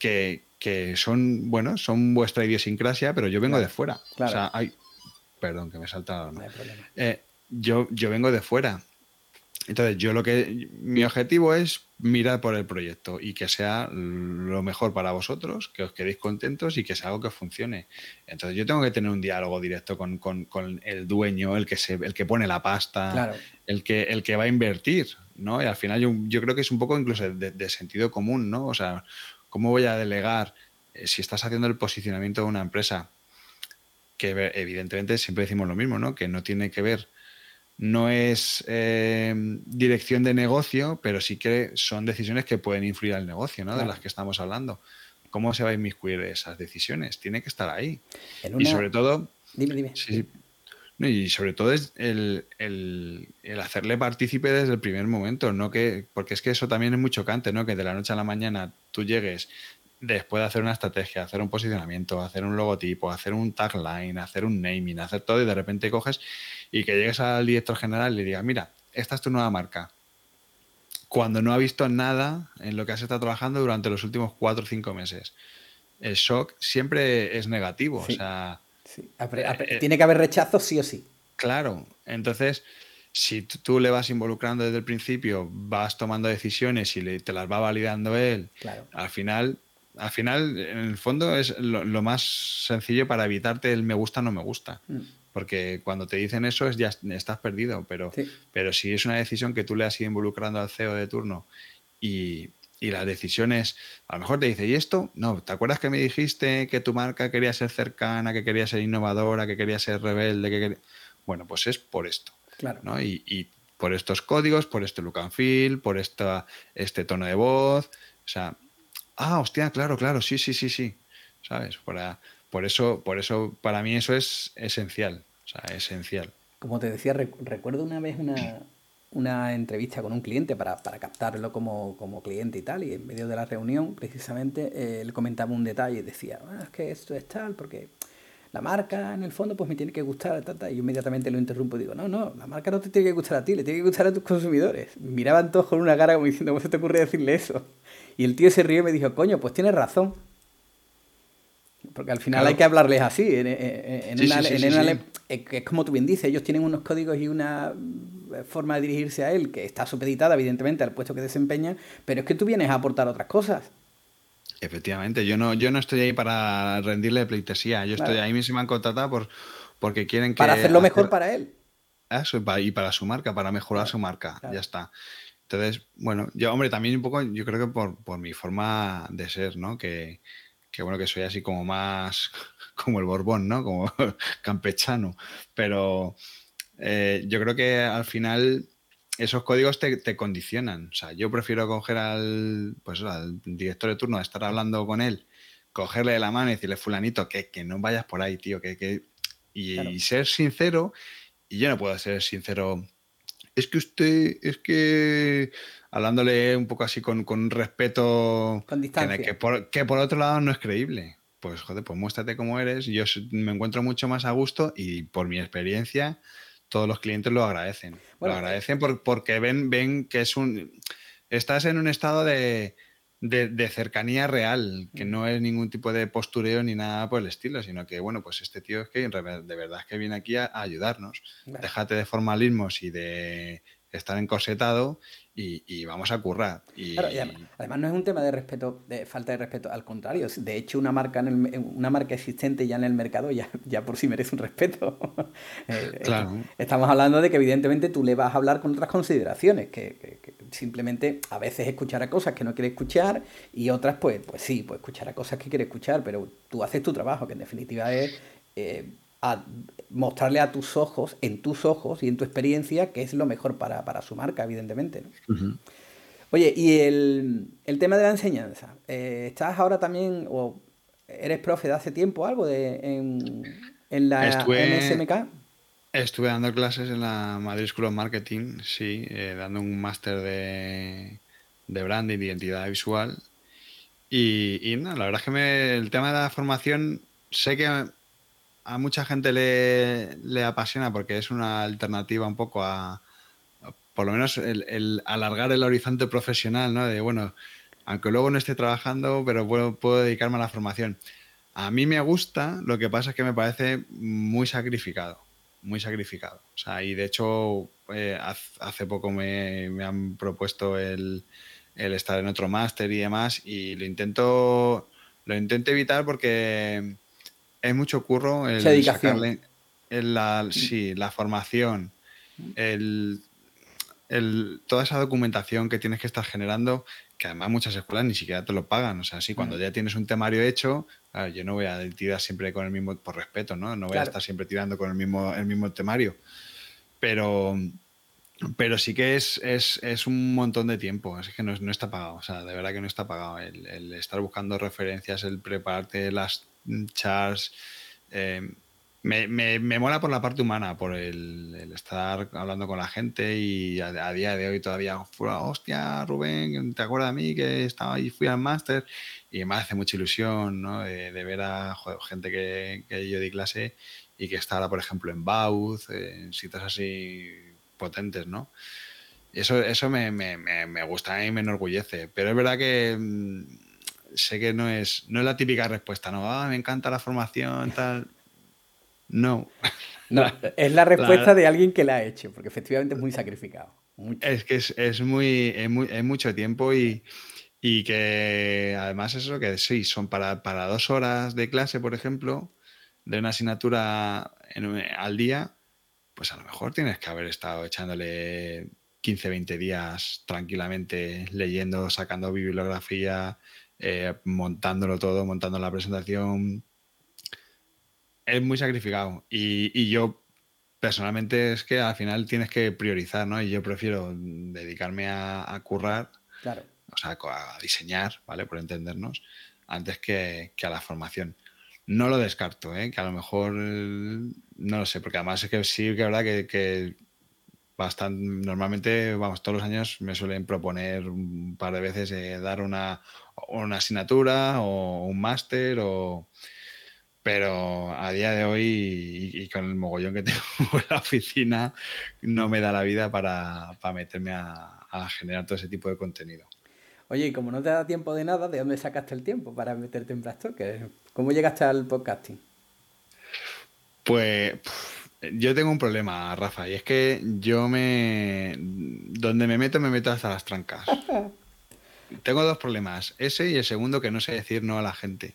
que, son, bueno, son vuestra idiosincrasia, pero yo vengo de fuera. O sea, hay, Perdón, que me he saltado. ¿no? Eh, yo, yo vengo de fuera. Entonces, yo lo que. Mi objetivo es mirar por el proyecto y que sea lo mejor para vosotros, que os quedéis contentos y que sea algo que funcione. Entonces, yo tengo que tener un diálogo directo con, el dueño, el que, se, el que pone la pasta, el, que, el que va a invertir, ¿no? Y al final, yo, yo creo que es un poco incluso de, sentido común, ¿no? O sea, ¿cómo voy a delegar eh, si estás haciendo el posicionamiento de una empresa? que evidentemente siempre decimos lo mismo, ¿no? Que no tiene que ver, no es eh, dirección de negocio, pero sí que son decisiones que pueden influir al negocio, ¿no? De las que estamos hablando. ¿Cómo se va a inmiscuir esas decisiones? Tiene que estar ahí. Y sobre todo... Dime, dime. y sobre todo es el, hacerle partícipe desde el primer momento, no que, porque es que eso también es muy chocante, ¿no? Que de la noche a la mañana tú llegues, después de hacer una estrategia, hacer un posicionamiento, hacer un logotipo, hacer un tagline, hacer un naming, hacer todo y de repente coges y que llegues al director general y le digas, mira, esta es tu nueva marca. Cuando no ha visto nada en lo que has estado trabajando durante los últimos cuatro o cinco meses. El shock siempre es negativo. O sea, eh, Tiene que haber rechazo sí o sí. Claro. Entonces, si tú le vas involucrando desde el principio, vas tomando decisiones y te las va validando él, al final al final, en el fondo, es lo, más sencillo para evitarte el me gusta, no me gusta. Mm. Porque cuando te dicen eso, es ya estás perdido. Pero, pero si es una decisión que tú le has ido involucrando al CEO de turno y, y las decisiones, a lo mejor te dice, ¿y esto? No, ¿te acuerdas que me dijiste que tu marca quería ser cercana, que quería ser innovadora, que quería ser rebelde? que Bueno, pues es por esto. Claro. ¿no? Y, y, por estos códigos, por este look and feel, por esta, este tono de voz. O sea, ah, hostia, claro, claro, sí, sí, sí, sí. ¿Sabes? Por eso, por eso, para mí eso es esencial. O sea, esencial. Como te decía, recuerdo una vez una, entrevista con un cliente para, captarlo como, cliente y tal, y en medio de la reunión, precisamente, eh, él comentaba un detalle y decía, ah, es que esto es tal, porque la marca en el fondo pues me tiene que gustar, y yo inmediatamente lo interrumpo y digo, no, no, la marca no te tiene que gustar a ti, le tiene que gustar a tus consumidores. Miraban todos con una cara como diciendo, ¿cómo se te ocurre decirle eso? Y el tío se rió y me dijo, coño, pues tienes razón. Porque al final hay que hablarles así. En, es como tú bien dices, ellos tienen unos códigos y una forma de dirigirse a él que está supeditada, evidentemente, al puesto que desempeña, pero es que tú vienes a aportar otras cosas. Efectivamente, yo no, yo no estoy ahí para rendirle pleitesía. Yo estoy ahí, se me han contratado por, porque quieren que. Para hacerlo mejor para él. Eso, y para su marca, para mejorar su marca. Ya está. Entonces, bueno, yo, hombre, también un poco, yo creo que por, por mi forma de ser, ¿no? Que, que, bueno, que soy así como más como el Borbón, ¿no? Como campechano. Pero eh, yo creo que al final esos códigos te, te, condicionan. O sea, yo prefiero coger al, pues, al director de turno, estar hablando con él, cogerle de la mano y decirle, fulanito, que, que no vayas por ahí, tío, que, que... y ser sincero. Y yo no puedo ser sincero es que usted, es que hablándole un poco así con, con respeto, con distancia. Que, por, que por otro lado no es creíble. Pues joder, pues muéstrate cómo eres. Yo me encuentro mucho más a gusto y por mi experiencia, todos los clientes lo agradecen. lo eh, agradecen porque ven, ven que es un. Estás en un estado de, de, cercanía real, que no es ningún tipo de postureo ni nada por el estilo, sino que, bueno, pues este tío es que de verdad es que viene aquí a, ayudarnos. Déjate de formalismos y de estar encorsetado y, vamos a currar. Y, además, no es un tema de respeto, de falta de respeto, al contrario. De hecho, una marca, en una marca existente ya en el mercado ya, ya por sí merece un respeto. Eh, claro. Estamos hablando de que evidentemente tú le vas a hablar con otras consideraciones, que, simplemente a veces escuchar a cosas que no quiere escuchar y otras pues, pues sí, pues escuchar a cosas que quiere escuchar, pero tú haces tu trabajo, que en definitiva es... Eh, a mostrarle a tus ojos, en tus ojos y en tu experiencia, qué es lo mejor para, su marca, evidentemente. Oye, y el, tema de la enseñanza. Eh, ¿Estás ahora también, o eres profe de hace tiempo algo de, en, la NSMK. Estuve dando clases en la Madrid School of Marketing, sí, eh, dando un máster de, de branding, de identidad visual. Y, y no, la verdad es que el tema de la formación, sé que a mucha gente le, le apasiona porque es una alternativa un poco a, por lo menos el, alargar el horizonte profesional, ¿no? De, bueno, aunque luego no esté trabajando, pero puedo, puedo, dedicarme a la formación. A mí me gusta, lo que pasa es que me parece muy sacrificado, muy sacrificado. O sea, y de hecho, eh, hace poco me, han propuesto el, estar en otro máster y demás, y lo intento, lo intento evitar porque es mucho curro el sacarle la, sí, la formación, el toda esa documentación que tienes que estar generando, que además muchas escuelas ni siquiera te lo pagan. O sea, sí, cuando mm. ya tienes un temario hecho, yo no voy a tirar siempre con el mismo, por respeto, ¿no? No voy a estar siempre tirando con el mismo, el mismo temario. Pero, pero sí que es, es, un montón de tiempo, es que no, no, está pagado, o sea, de verdad que no está pagado. El, el estar buscando referencias, el prepararte las charts. Eh, me, me, me, mola por la parte humana, por el, estar hablando con la gente y a, día de hoy todavía, hostia, Rubén, ¿te acuerdas de mí que estaba ahí, fui al máster? Y me hace mucha ilusión, ¿no? De, ver a gente que, yo di clase y que está ahora, por ejemplo, en Bauth, en sitios así potentes, ¿no? Eso, eso me, me, gusta y me enorgullece. Pero es verdad que mm, sé que no es, no es la típica respuesta, ¿no? Ah, me encanta la formación, tal no. No, es la respuesta de alguien que la ha hecho, porque efectivamente es muy sacrificado. Es que es, muy, es, mucho tiempo y, que además eso que sí, son para, para, dos horas de clase, por ejemplo, de una asignatura al día, pues a lo mejor tienes que haber estado echándole 15, 20 días tranquilamente leyendo, sacando bibliografía, eh, montándolo todo, montando la presentación, es muy sacrificado. Y, yo personalmente es que al final tienes que priorizar, ¿no? Y yo prefiero dedicarme a, currar, claro. o sea, a diseñar, ¿vale? Por entendernos, antes que, a la formación. No lo descarto, ¿eh? Que a lo mejor, no lo sé, porque además es que sí que es verdad que, bastante, normalmente, vamos, todos los años me suelen proponer un par de veces eh, dar una, una asignatura o un máster o pero a día de hoy y, con el mogollón que tengo en la oficina, no me da la vida para, meterme a, generar todo ese tipo de contenido. Oye, y como no te da tiempo de nada, ¿de dónde sacaste el tiempo para meterte en Blastoker? ¿Cómo llegaste al podcasting? Pues yo tengo un problema, Rafa, y es que yo me... Donde me meto, me meto hasta las trancas. tengo dos problemas, ese y el segundo que no sé decir no a la gente.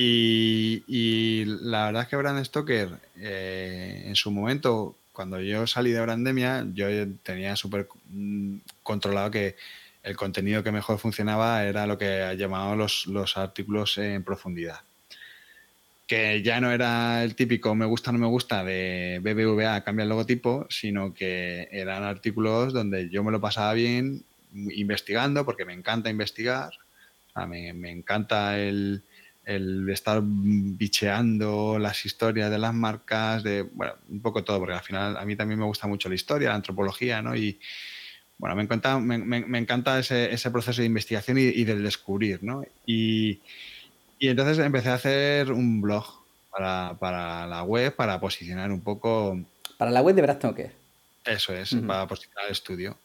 Y, la verdad es que Brand Stoker, eh, en su momento, cuando yo salí de Brandemia, yo tenía súper mm, controlado que el contenido que mejor funcionaba era lo que llamaban los, los artículos en profundidad. Que ya no era el típico me gusta, no me gusta de BBVA, cambia el logotipo, sino que eran artículos donde yo me lo pasaba bien investigando, porque me encanta investigar, me encanta el, el estar bicheando las historias de las marcas, de, bueno, un poco todo, porque al final a mí también me gusta mucho la historia, la antropología, ¿no? Y, bueno, me encanta, me, encanta ese, ese, proceso de investigación y, y del descubrir, ¿no? Y, y, entonces empecé a hacer un blog para, para, la web, para posicionar un poco... Para la web de Brad Toker. Eso es, para posicionar el estudio.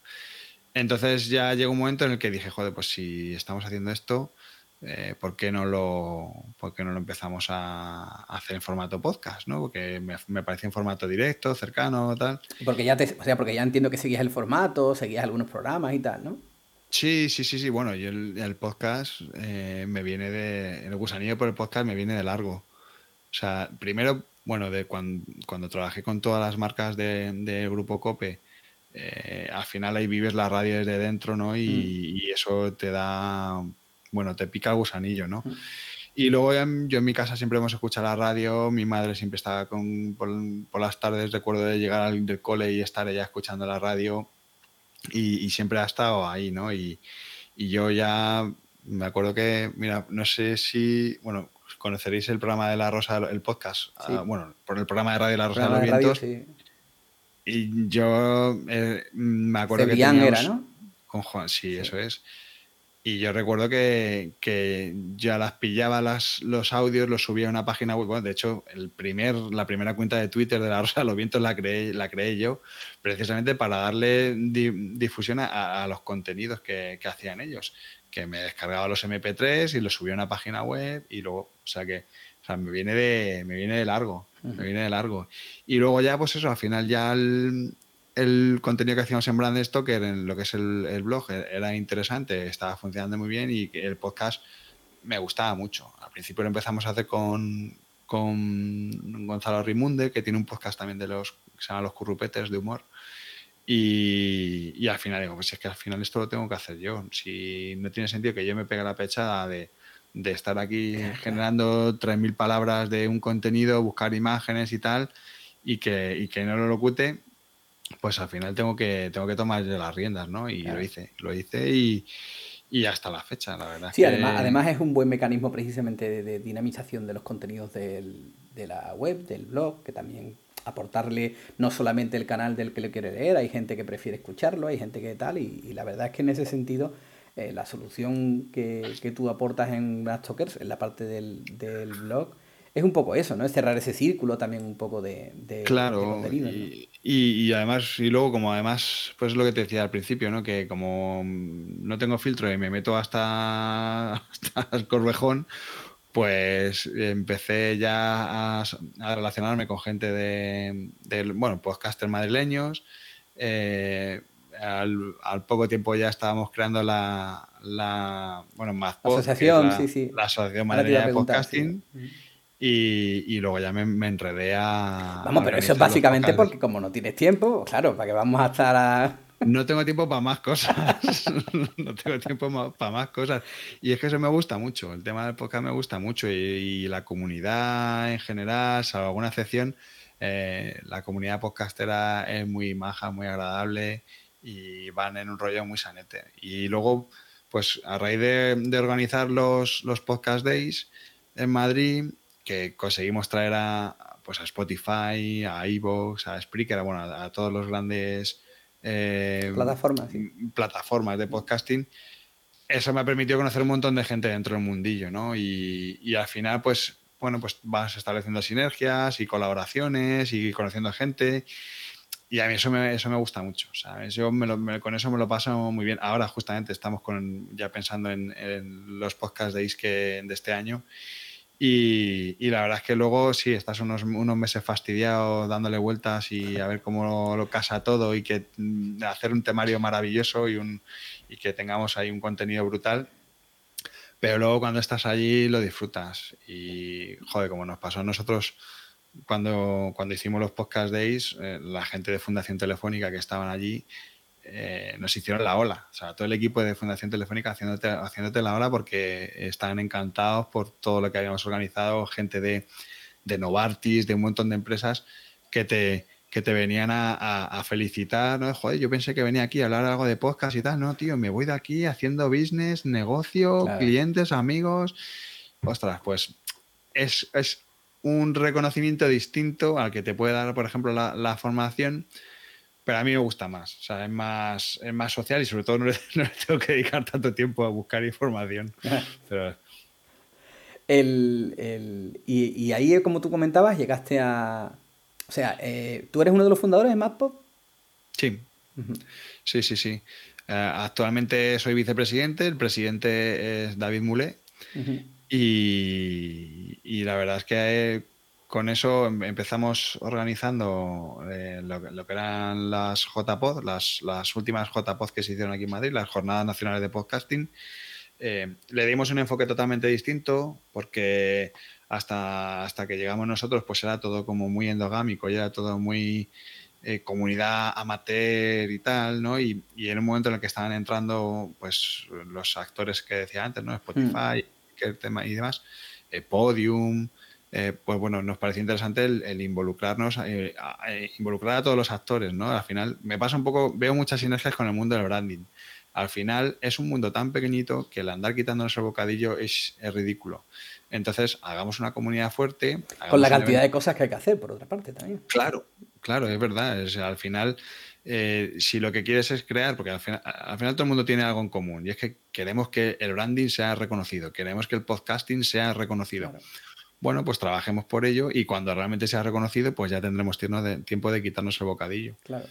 Entonces ya llegó un momento en el que dije, joder, pues si estamos haciendo esto, eh, ¿por, qué no lo, ¿por no lo empezamos a, hacer en formato podcast? ¿no? Porque me, me parecía en formato directo, cercano, tal. Porque ya, te, o sea, porque ya entiendo que seguías el formato, seguías algunos programas y tal, ¿no? Sí, sí, sí, sí. Bueno, y el, podcast eh, me viene de. El gusanillo por el podcast me viene de largo. O sea, primero, bueno, de cuando, cuando trabajé con todas las marcas del de Grupo Cope, eh, al final ahí vives la radio desde dentro, ¿no? Y, mm. y, eso te da bueno, te pica el gusanillo, ¿no? Y luego yo en mi casa siempre hemos escuchado la radio, mi madre siempre estaba con, por, las tardes, recuerdo de llegar al del cole y estar ella escuchando la radio y, siempre ha estado ahí, ¿no? Y, yo ya me acuerdo que, mira, no sé si, bueno, conoceréis el programa de La Rosa, el podcast, ah, bueno, por el programa de radio La Rosa de los Vientos. Y yo eh, me acuerdo que era, ¿no? Con Juan, sí, eso es. Y yo recuerdo que, que ya las pillaba las, los audios, los subía a una página web. Bueno, de hecho, el primer, la primera cuenta de Twitter de la Rosa de los Vientos la creé, la creé yo, precisamente para darle difusión a, los contenidos que, que, hacían ellos. Que me descargaba los MP3 y los subía a una página web y luego, o sea que o sea, me viene de, me viene de largo, me viene de largo. Y luego ya, pues eso, al final ya el, el contenido que hacíamos en Brand Stoker, en lo que es el, blog, e-, era interesante, estaba funcionando muy bien y el podcast me gustaba mucho. Al principio lo empezamos a hacer con, con Gonzalo Rimunde, que tiene un podcast también de los que se llama Los Currupetes de Humor. Y, y, al final digo, pues es que al final esto lo tengo que hacer yo. Si no tiene sentido que yo me pegue la pechada de, de estar aquí generando 3.000 palabras de un contenido, buscar imágenes y tal, y que, y que no lo locute, pues al final tengo que, tengo que tomar las riendas, ¿no? Y lo hice, lo hice y, y hasta la fecha, la verdad. Sí, además, además es un buen mecanismo precisamente de, dinamización de los contenidos del, de la web, del blog, que también aportarle no solamente el canal del que le quiere leer, hay gente que prefiere escucharlo, hay gente que tal, y, la verdad es que en ese sentido eh, la solución que, que, tú aportas en Talkers, en la parte del, del blog, es un poco eso, ¿no? Es cerrar ese círculo también un poco de, claro, Y, y, además, y luego como además, pues lo que te decía al principio, ¿no? Que como no tengo filtro y me meto hasta, hasta el corvejón, pues empecé ya a, relacionarme con gente de, bueno, podcasters madrileños. Eh, al, poco tiempo ya estábamos creando la, la bueno, más asociación, sí, sí. la asociación madrileña de podcasting. Y, luego ya me, enredé a. Vamos, pero eso es básicamente porque como no tienes tiempo, claro, para que vamos a estar a. No tengo tiempo para más cosas. no tengo tiempo para más cosas. Y es que eso me gusta mucho. El tema del podcast me gusta mucho. Y, la comunidad en general, salvo alguna excepción, eh, la comunidad podcastera es muy maja, muy agradable y van en un rollo muy sanete. Y luego, pues a raíz de, organizar los, los podcast days en Madrid, que conseguimos traer a, pues a Spotify, a iVoox, a Spreaker, bueno, a, todos los grandes eh, plataformas, plataformas de podcasting. Eso me ha permitido conocer un montón de gente dentro del mundillo, ¿no? Y, y al final, pues, bueno, pues vas estableciendo sinergias y colaboraciones y conociendo gente. Y a mí eso me, eso me gusta mucho, ¿sabes? Yo con eso me lo paso muy bien. Ahora justamente estamos con, ya pensando en, los podcasts de ISKE de este año y, la verdad es que luego sí, estás unos, unos meses fastidiado dándole vueltas y a ver cómo lo, casa todo y que mm, hacer un temario maravilloso y, un, y que tengamos ahí un contenido brutal. Pero luego cuando estás allí lo disfrutas. Y joder, como nos pasó a nosotros cuando, cuando hicimos los podcast days, eh, la gente de Fundación Telefónica que estaban allí eh, nos hicieron la ola. O sea, todo el equipo de Fundación Telefónica haciéndote, haciéndote la ola porque están encantados por todo lo que habíamos organizado, gente de, de Novartis, de un montón de empresas que te, que te venían a, felicitar, ¿no? Joder, yo pensé que venía aquí a hablar algo de podcast y tal, no, tío, me voy de aquí haciendo business, negocio, clientes, amigos. Ostras, pues es, es, un reconocimiento distinto al que te puede dar, por ejemplo, la, la formación pero a mí me gusta más. O sea, es más, es más social y sobre todo no le, tengo que dedicar tanto tiempo a buscar información. el, el, y, y, ahí, como tú comentabas, llegaste a... O sea, eh, ¿tú eres uno de los fundadores de MadPod? Sí. Sí, sí, sí. Eh, actualmente soy vicepresidente, el presidente es David Mule. Y, y, la verdad es que con eso em, empezamos organizando eh, lo, que eran las JPod, las, las últimas JPod que se hicieron aquí en Madrid, las Jornadas Nacionales de Podcasting. Eh, le dimos un enfoque totalmente distinto porque hasta, hasta que llegamos nosotros pues era todo como muy endogámico y era todo muy eh, comunidad amateur y tal, ¿no? Y, y, en un momento en el que estaban entrando pues los actores que decía antes, ¿no? Spotify, mm. tema y demás, Podium, eh, pues bueno, nos pareció interesante el, involucrarnos, eh, involucrar a todos los actores, ¿no? Al final me pasa un poco, veo muchas sinergias con el mundo del branding. al final es un mundo tan pequeñito que el andar quitándonos el bocadillo es, ridículo. Entonces, hagamos una comunidad fuerte. Con la cantidad de cosas que hay que hacer, por otra parte, también. Claro, claro, es verdad. al final, eh, si lo que quieres es crear, porque al final, al final, todo el mundo tiene algo en común, y es que queremos que el branding sea reconocido, queremos que el podcasting sea reconocido. Bueno, pues trabajemos por ello y cuando realmente sea reconocido, pues ya tendremos tiempo de quitarnos el bocadillo. Claro.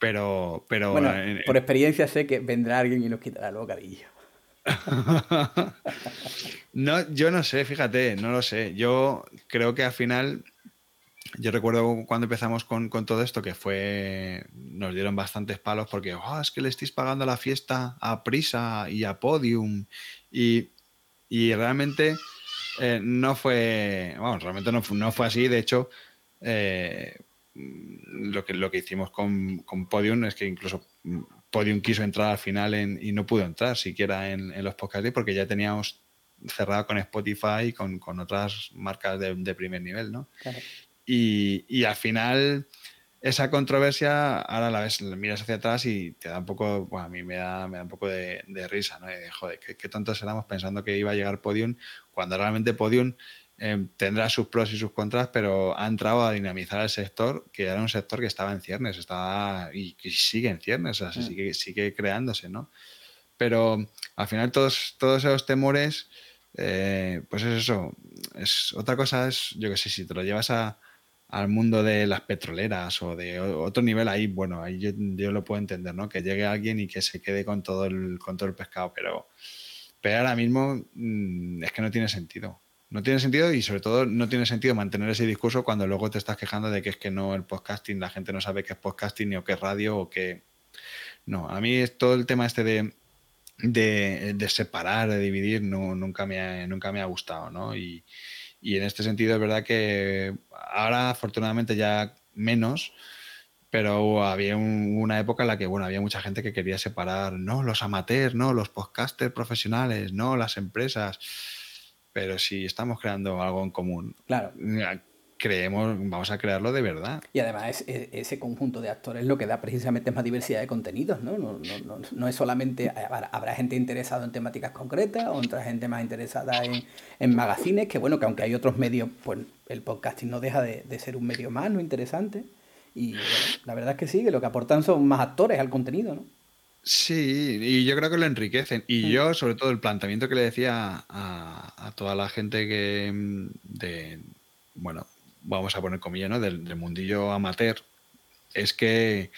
Pero, pero bueno, por experiencia sé que vendrá alguien y nos quitará el bocadillo. no, yo no sé, fíjate, no lo sé. Yo creo que al final, yo recuerdo cuando empezamos con, todo esto, que fue, nos dieron bastantes palos porque, oh, es que le estáis pagando la fiesta a Prisa y a Podium. Y, realmente eh, no fue, bueno, realmente no, no, fue así. De hecho, eh, lo que, lo que hicimos con, con, Podium es que incluso Podium quiso entrar al final y no pudo entrar siquiera en, los podcasts porque ya teníamos cerrado con Spotify y con, otras marcas de, primer nivel, ¿no? Y, al final esa controversia ahora la ves, miras hacia atrás y te da un poco, bueno, a mí me da, me da un poco de, risa, ¿no? joder, qué, qué, tontos éramos pensando que iba a llegar Podium cuando realmente Podium Em, tendrá sus pros y sus contras, pero ha entrado a dinamizar el sector, que era un sector que estaba en ciernes, estaba y, sigue en ciernes, o sea, mm. sigue, sigue, creándose, ¿no? Pero al final todos, todos esos temores, eh, pues es eso. Es, otra cosa es, yo que sé, si te lo llevas al mundo de las petroleras o de otro nivel, ahí, bueno, ahí yo, lo puedo entender, ¿no? Que llegue alguien y que se quede con todo el, con todo el pescado, pero, pero ahora mismo mm, es que no tiene sentido. No tiene sentido y sobre todo no tiene sentido mantener ese discurso cuando luego te estás quejando de que es que no el podcasting, la gente no sabe qué es podcasting ni o qué es radio o qué... No, a mí es todo el tema este de, de, separar, de dividir, no, nunca, me nunca me ha gustado, ¿no? Y, en este sentido es verdad que ahora afortunadamente ya menos, pero había una época en la que bueno había mucha gente que quería separar no los amateurs no los podcasters profesionales no las empresas. Pero si estamos creando algo en común, claro. Creemos, vamos a crearlo de verdad. Y además ese conjunto de actores lo que da precisamente más diversidad de contenidos, ¿no? No, no, no, es solamente, habrá gente interesada en temáticas concretas, otra gente más interesada en, en magazines, que bueno, que aunque hay otros medios, pues el podcasting no deja de, de ser un medio más, ¿no? Interesante. Y la verdad es que sí, que lo que aportan son más actores al contenido, ¿no? Sí, y yo creo que lo enriquecen. Y mm. yo, sobre todo, el planteamiento que le decía a, toda la gente que mm, de, bueno, vamos a poner comillas, ¿no? Del, mundillo amateur, es que,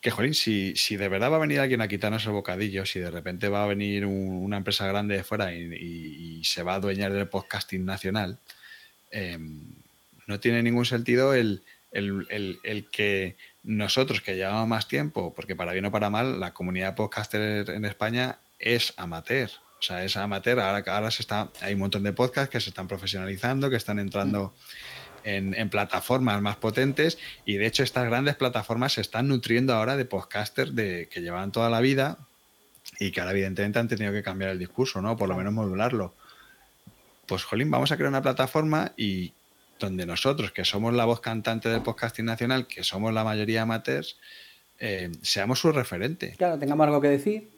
que jolín, si, si de verdad va a venir alguien a quitarnos el bocadillo, si de repente va a venir una empresa grande de fuera y, se va a adueñar del podcasting nacional, em, no tiene ningún sentido el, el que nosotros que llevamos más tiempo, porque para bien o para mal, la comunidad podcaster en España es amateur. O sea, es amateur. Ahora, ahora se está, hay un montón de podcasts que se están profesionalizando, que están entrando en, plataformas más potentes. Y de hecho, estas grandes plataformas se están nutriendo ahora de podcasters de, que llevan toda la vida y que ahora, evidentemente, han tenido que cambiar el discurso, ¿no? Por lo menos modularlo. Pues, jolín, vamos a crear una plataforma y, donde nosotros, que somos la voz cantante del podcasting nacional, que somos la mayoría amateurs, eh, seamos su referente. Claro, tengamos algo que decir.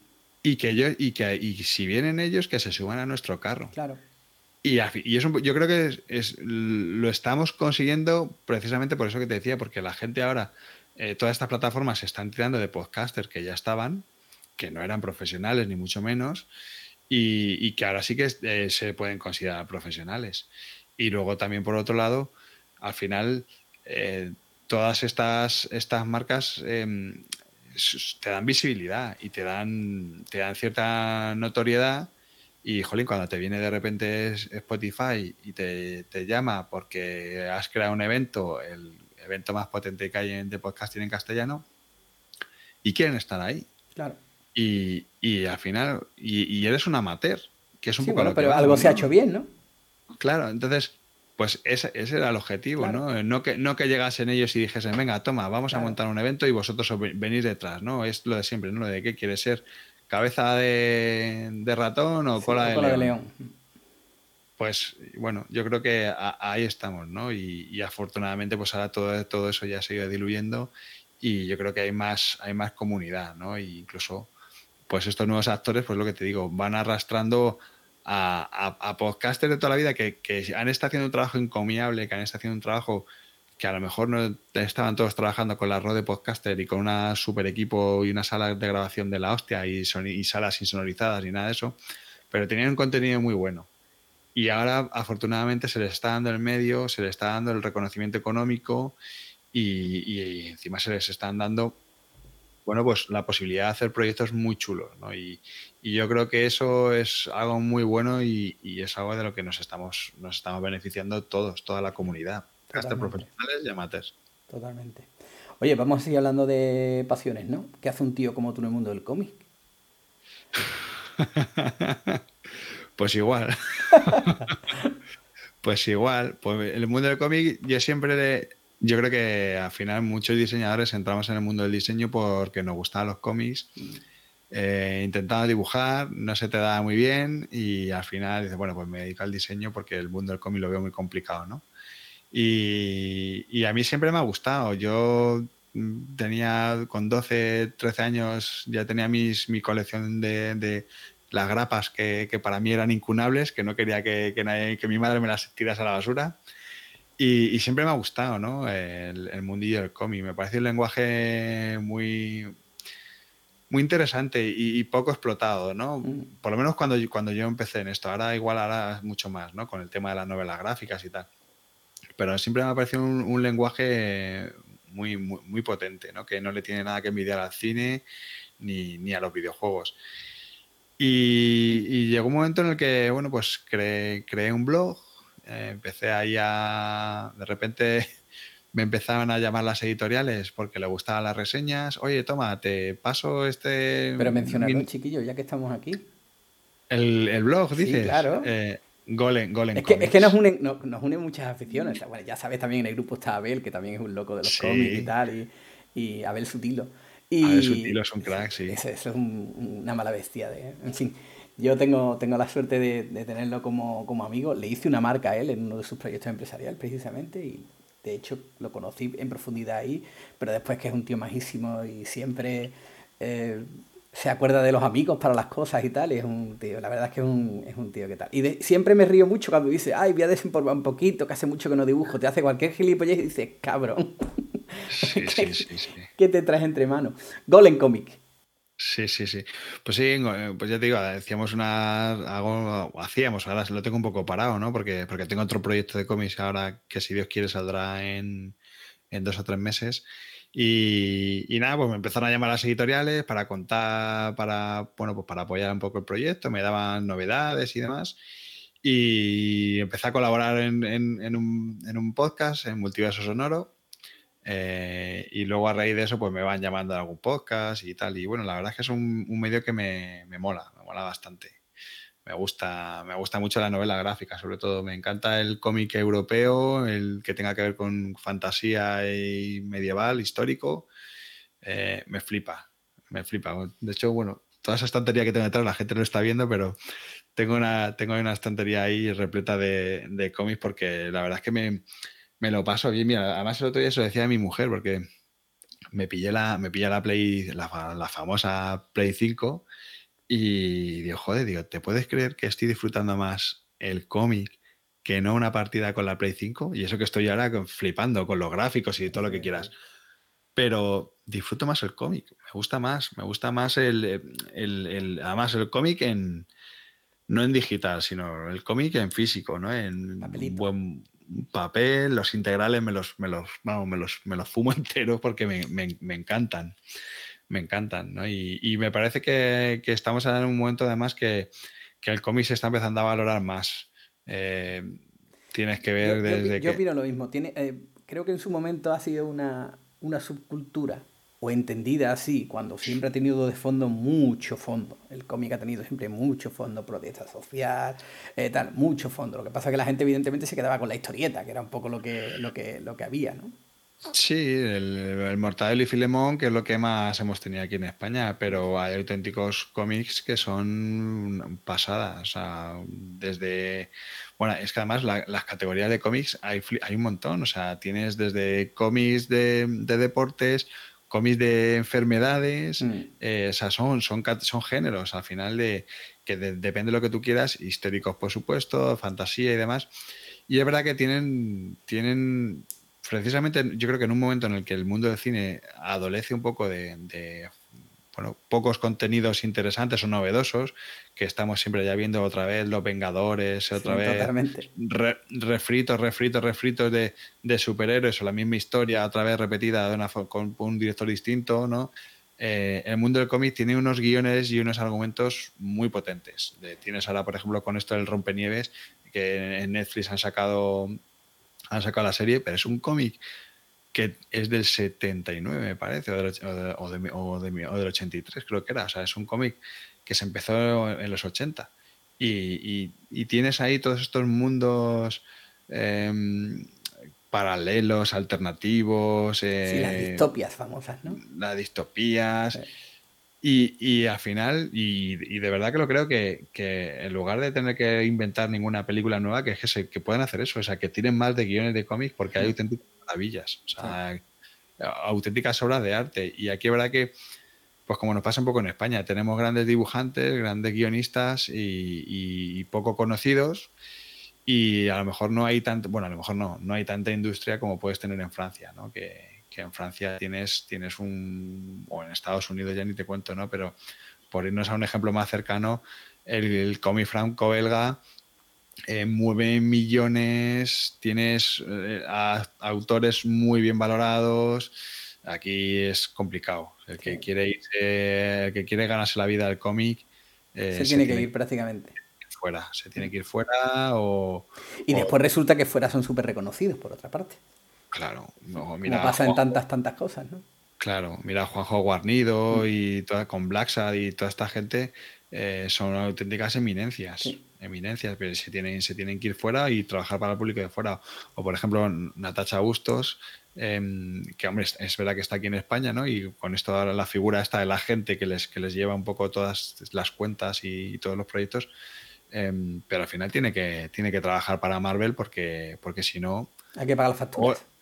Y que ellos, y que y si vienen ellos, que se suban a nuestro carro. Claro. Y, y yo creo que es, lo estamos consiguiendo precisamente por eso que te decía, porque la gente ahora, eh, todas estas plataformas se están tirando de podcasters que ya estaban, que no eran profesionales ni mucho menos, y, que ahora sí que eh, se pueden considerar profesionales. Y luego también por otro lado, al final, eh, todas estas, estas marcas em, te dan visibilidad y te dan, te dan cierta notoriedad. Y, jolín, cuando te viene de repente Spotify y te, llama porque has creado un evento, el evento más potente que hay en, de podcasting en castellano, y quieren estar ahí. Claro. Y, al final, y, eres un amateur, que es un poco bueno, pero algo se ha hecho bien, ¿no? Claro, entonces, pues ese, era el objetivo, ¿no? No que, no que llegasen ellos y dijesen, venga, toma, vamos a montar un evento y vosotros venís detrás, ¿no? Es lo de siempre, ¿no? Lo de qué quiere ser cabeza de, ratón o cola, de, león. Pues bueno, yo creo que ahí estamos, ¿no? Y, afortunadamente, pues ahora todo, todo eso ya se ha ido diluyendo y yo creo que hay más, hay más comunidad, ¿no? E incluso pues estos nuevos actores, pues lo que te digo, van arrastrando a, a, podcasters de toda la vida que, que, han estado haciendo un trabajo encomiable, que han estado haciendo un trabajo que a lo mejor no estaban todos trabajando con la red de podcaster y con un super equipo y una sala de grabación de la hostia y, y salas insonorizadas y nada de eso, pero tenían un contenido muy bueno. Y ahora, afortunadamente, se les está dando el medio, se les está dando el reconocimiento económico y, y encima se les están dando bueno, pues la posibilidad de hacer proyectos muy chulos. Y, yo creo que eso es algo muy bueno y, es algo de lo que nos estamos, nos estamos beneficiando todos, toda la comunidad, hasta profesionales y amateurs. Totalmente. Oye, vamos a seguir hablando de pasiones, ¿no? ¿Qué hace un tío como tú en el mundo del cómic? pues igual. pues igual. Pues el mundo del cómic yo siempre le, yo creo que al final muchos diseñadores entramos en el mundo del diseño porque nos gustaban los cómics. Eh, intentando dibujar, no se te da muy bien y al final dices, bueno, pues me dedico al diseño porque el mundo del cómic lo veo muy complicado, ¿no? Y, a mí siempre me ha gustado. Yo tenía con 12, 13 años, ya tenía mis, mi colección de, las grapas que, para mí eran incunables, que no quería que, que, que mi madre me las tirase a la basura. Y, siempre me ha gustado, ¿no? El, mundillo del cómic. Me parece un lenguaje muy, muy interesante y, poco explotado, ¿no? Mm. Por lo menos cuando, cuando yo empecé en esto. Ahora igual ahora mucho más, ¿no? Con el tema de las novelas gráficas y tal. Pero siempre me ha parecido un, lenguaje muy, muy, potente, ¿no? Que no le tiene nada que envidiar al cine ni, ni a los videojuegos. Y, llegó un momento en el que, bueno, pues creé un blog eh, empecé ahí a. De repente me empezaban a llamar las editoriales porque le gustaban las reseñas. Oye, toma, te paso este. Pero mencionarlo, chiquillo, ya que estamos aquí. El, blog, dices. Sí, claro. Eh, Golem, es, que, es que, nos une, nos, une muchas aficiones. Bueno, ya sabes, también en el grupo está Abel, que también es un loco de los cómics y tal, y, y Abel Sutilo. Y Abel Sutilo es un crack, sí. Eso, es una mala bestia. De, en fin. Yo tengo, tengo la suerte de, tenerlo como, como, amigo. Le hice una marca a él en uno de sus proyectos empresariales, precisamente, y de hecho lo conocí en profundidad ahí, pero después que es un tío majísimo y siempre eh, se acuerda de los amigos para las cosas y tal, y es un tío, la verdad es que es un, es un tío que tal. Y siempre me río mucho cuando dice, ay, voy a desempolvar un poquito, que hace mucho que no dibujo, te hace cualquier gilipollez y dices, cabrón. Sí, sí, sí, sí. ¿Qué te traes entre manos? Golem Comic. Sí, sí, sí. Pues sí, eh, pues ya te digo, hacíamos una, algo, hacíamos, ahora lo tengo un poco parado, ¿no? Porque, porque tengo otro proyecto de cómics ahora que si Dios quiere saldrá en, en dos o tres meses. Y, nada, pues me empezaron a llamar a las editoriales para contar, para, bueno, pues para apoyar un poco el proyecto, me daban novedades y demás. Y empecé a colaborar en, un, en un podcast, en Multiverso Sonoro, eh, y luego a raíz de eso, pues me van llamando a algún podcast y tal. Y bueno, la verdad es que es un, medio que me, mola, me mola bastante. Me gusta, me gusta mucho la novela gráfica, sobre todo. Me encanta el cómic europeo, el que tenga que ver con fantasía y medieval, histórico. Eh, me flipa, me flipa. De hecho, bueno, toda esa estantería que tengo detrás, la gente no está viendo, pero tengo una, tengo una estantería ahí repleta de, de cómics porque la verdad es que me, me lo paso bien. Mira, además el otro día se lo decía a mi mujer porque me pillé la, me pillé la Play, la, famosa Play 5 y digo, joder, digo, ¿te puedes creer que estoy disfrutando más el cómic que no una partida con la Play 5? Y eso que estoy ahora flipando con los gráficos y todo lo que quieras. Pero disfruto más el cómic, me gusta más, me gusta más el, el, además el cómic en, no en digital, sino el cómic en físico, ¿no? En buen, papel, los integrales me los, me los, vamos, me los, me los fumo enteros porque me, me, encantan. Me encantan, ¿no? Y, y me parece que, que, estamos en un momento además que, que el cómic se está empezando a valorar más. Eh, tienes que ver desde yo, yo opino lo mismo. Tiene, eh, creo que en su momento ha sido una, una subcultura o entendida así, cuando siempre ha tenido de fondo mucho fondo. El cómic ha tenido siempre mucho fondo, protesta social, eh, tal, mucho fondo. Lo que pasa es que la gente evidentemente se quedaba con la historieta, que era un poco lo que, lo que, lo que había, ¿no? Sí, el, el Mortadelo y Filemón, que es lo que más hemos tenido aquí en España, pero hay auténticos cómics que son pasadas. O sea, desde. Bueno, es que además las categorías de cómics hay, hay un montón. O sea, tienes desde cómics de, de deportes, cómics de enfermedades, mm. eh, o sea, son, son, son géneros al final de que depende de lo que tú quieras, históricos por supuesto, fantasía y demás. Y es verdad que tienen, tienen precisamente, yo creo que en un momento en el que el mundo del cine adolece un poco de bueno, pocos contenidos interesantes o novedosos, que estamos siempre ya viendo otra vez Los Vengadores, otra vez refritos, refritos, refritos de, de, superhéroes o la misma historia otra vez repetida de una, con un director distinto, ¿no? Eh, el mundo del cómic tiene unos guiones y unos argumentos muy potentes. tienes ahora, por ejemplo, con esto del Rompenieves, que en Netflix han sacado, han sacado la serie, pero es un cómic que es del 79, me parece, o del, o, de, o, del 83, creo que era. O sea, es un cómic que se empezó en los 80. Y, y, tienes ahí todos estos mundos em, paralelos, alternativos. sí, las eh, distopias famosas, ¿no? Las distopías. Y, y, al final, y, de verdad que lo creo que, que, en lugar de tener que inventar ninguna película nueva, que, que, se, que puedan hacer eso, o sea, que tienen más de guiones de cómics porque hay auténticos maravillas, o sea, auténticas obras de arte. Y aquí es verdad que, pues como nos pasa un poco en España, tenemos grandes dibujantes, grandes guionistas y, poco conocidos. Y a lo mejor no hay tanto, bueno, a lo mejor no, no hay tanta industria como puedes tener en Francia, ¿no? Que, en Francia tienes, tienes un, o en Estados Unidos ya ni te cuento, ¿no? Pero por irnos a un ejemplo más cercano, el, el cómic franco-belga eh, mueve millones, tienes eh, autores muy bien valorados. Aquí es complicado. El que quiere irse, el que quiere ganarse la vida del cómic. Eh, se, tiene que ir prácticamente. Fuera, se tiene que ir fuera o. Y después resulta que fuera son súper reconocidos, por otra parte. Claro, no, mira. Como pasa en tantas, tantas cosas, ¿no? Claro, mira Juanjo Guarnido mm. y toda, con Blacksad y toda esta gente son auténticas eminencias eminencias, pero se tienen, se tienen que ir fuera y trabajar para el público de fuera. O, por ejemplo, Natacha Bustos, em, que, hombre, es, verdad que está aquí en España, ¿no? Y con esto ahora la figura esta de la gente que les, que les lleva un poco todas las cuentas y, todos los proyectos, em, pero al final tiene que, tiene que trabajar para Marvel porque, porque si no... Hay que pagar las facturas. O,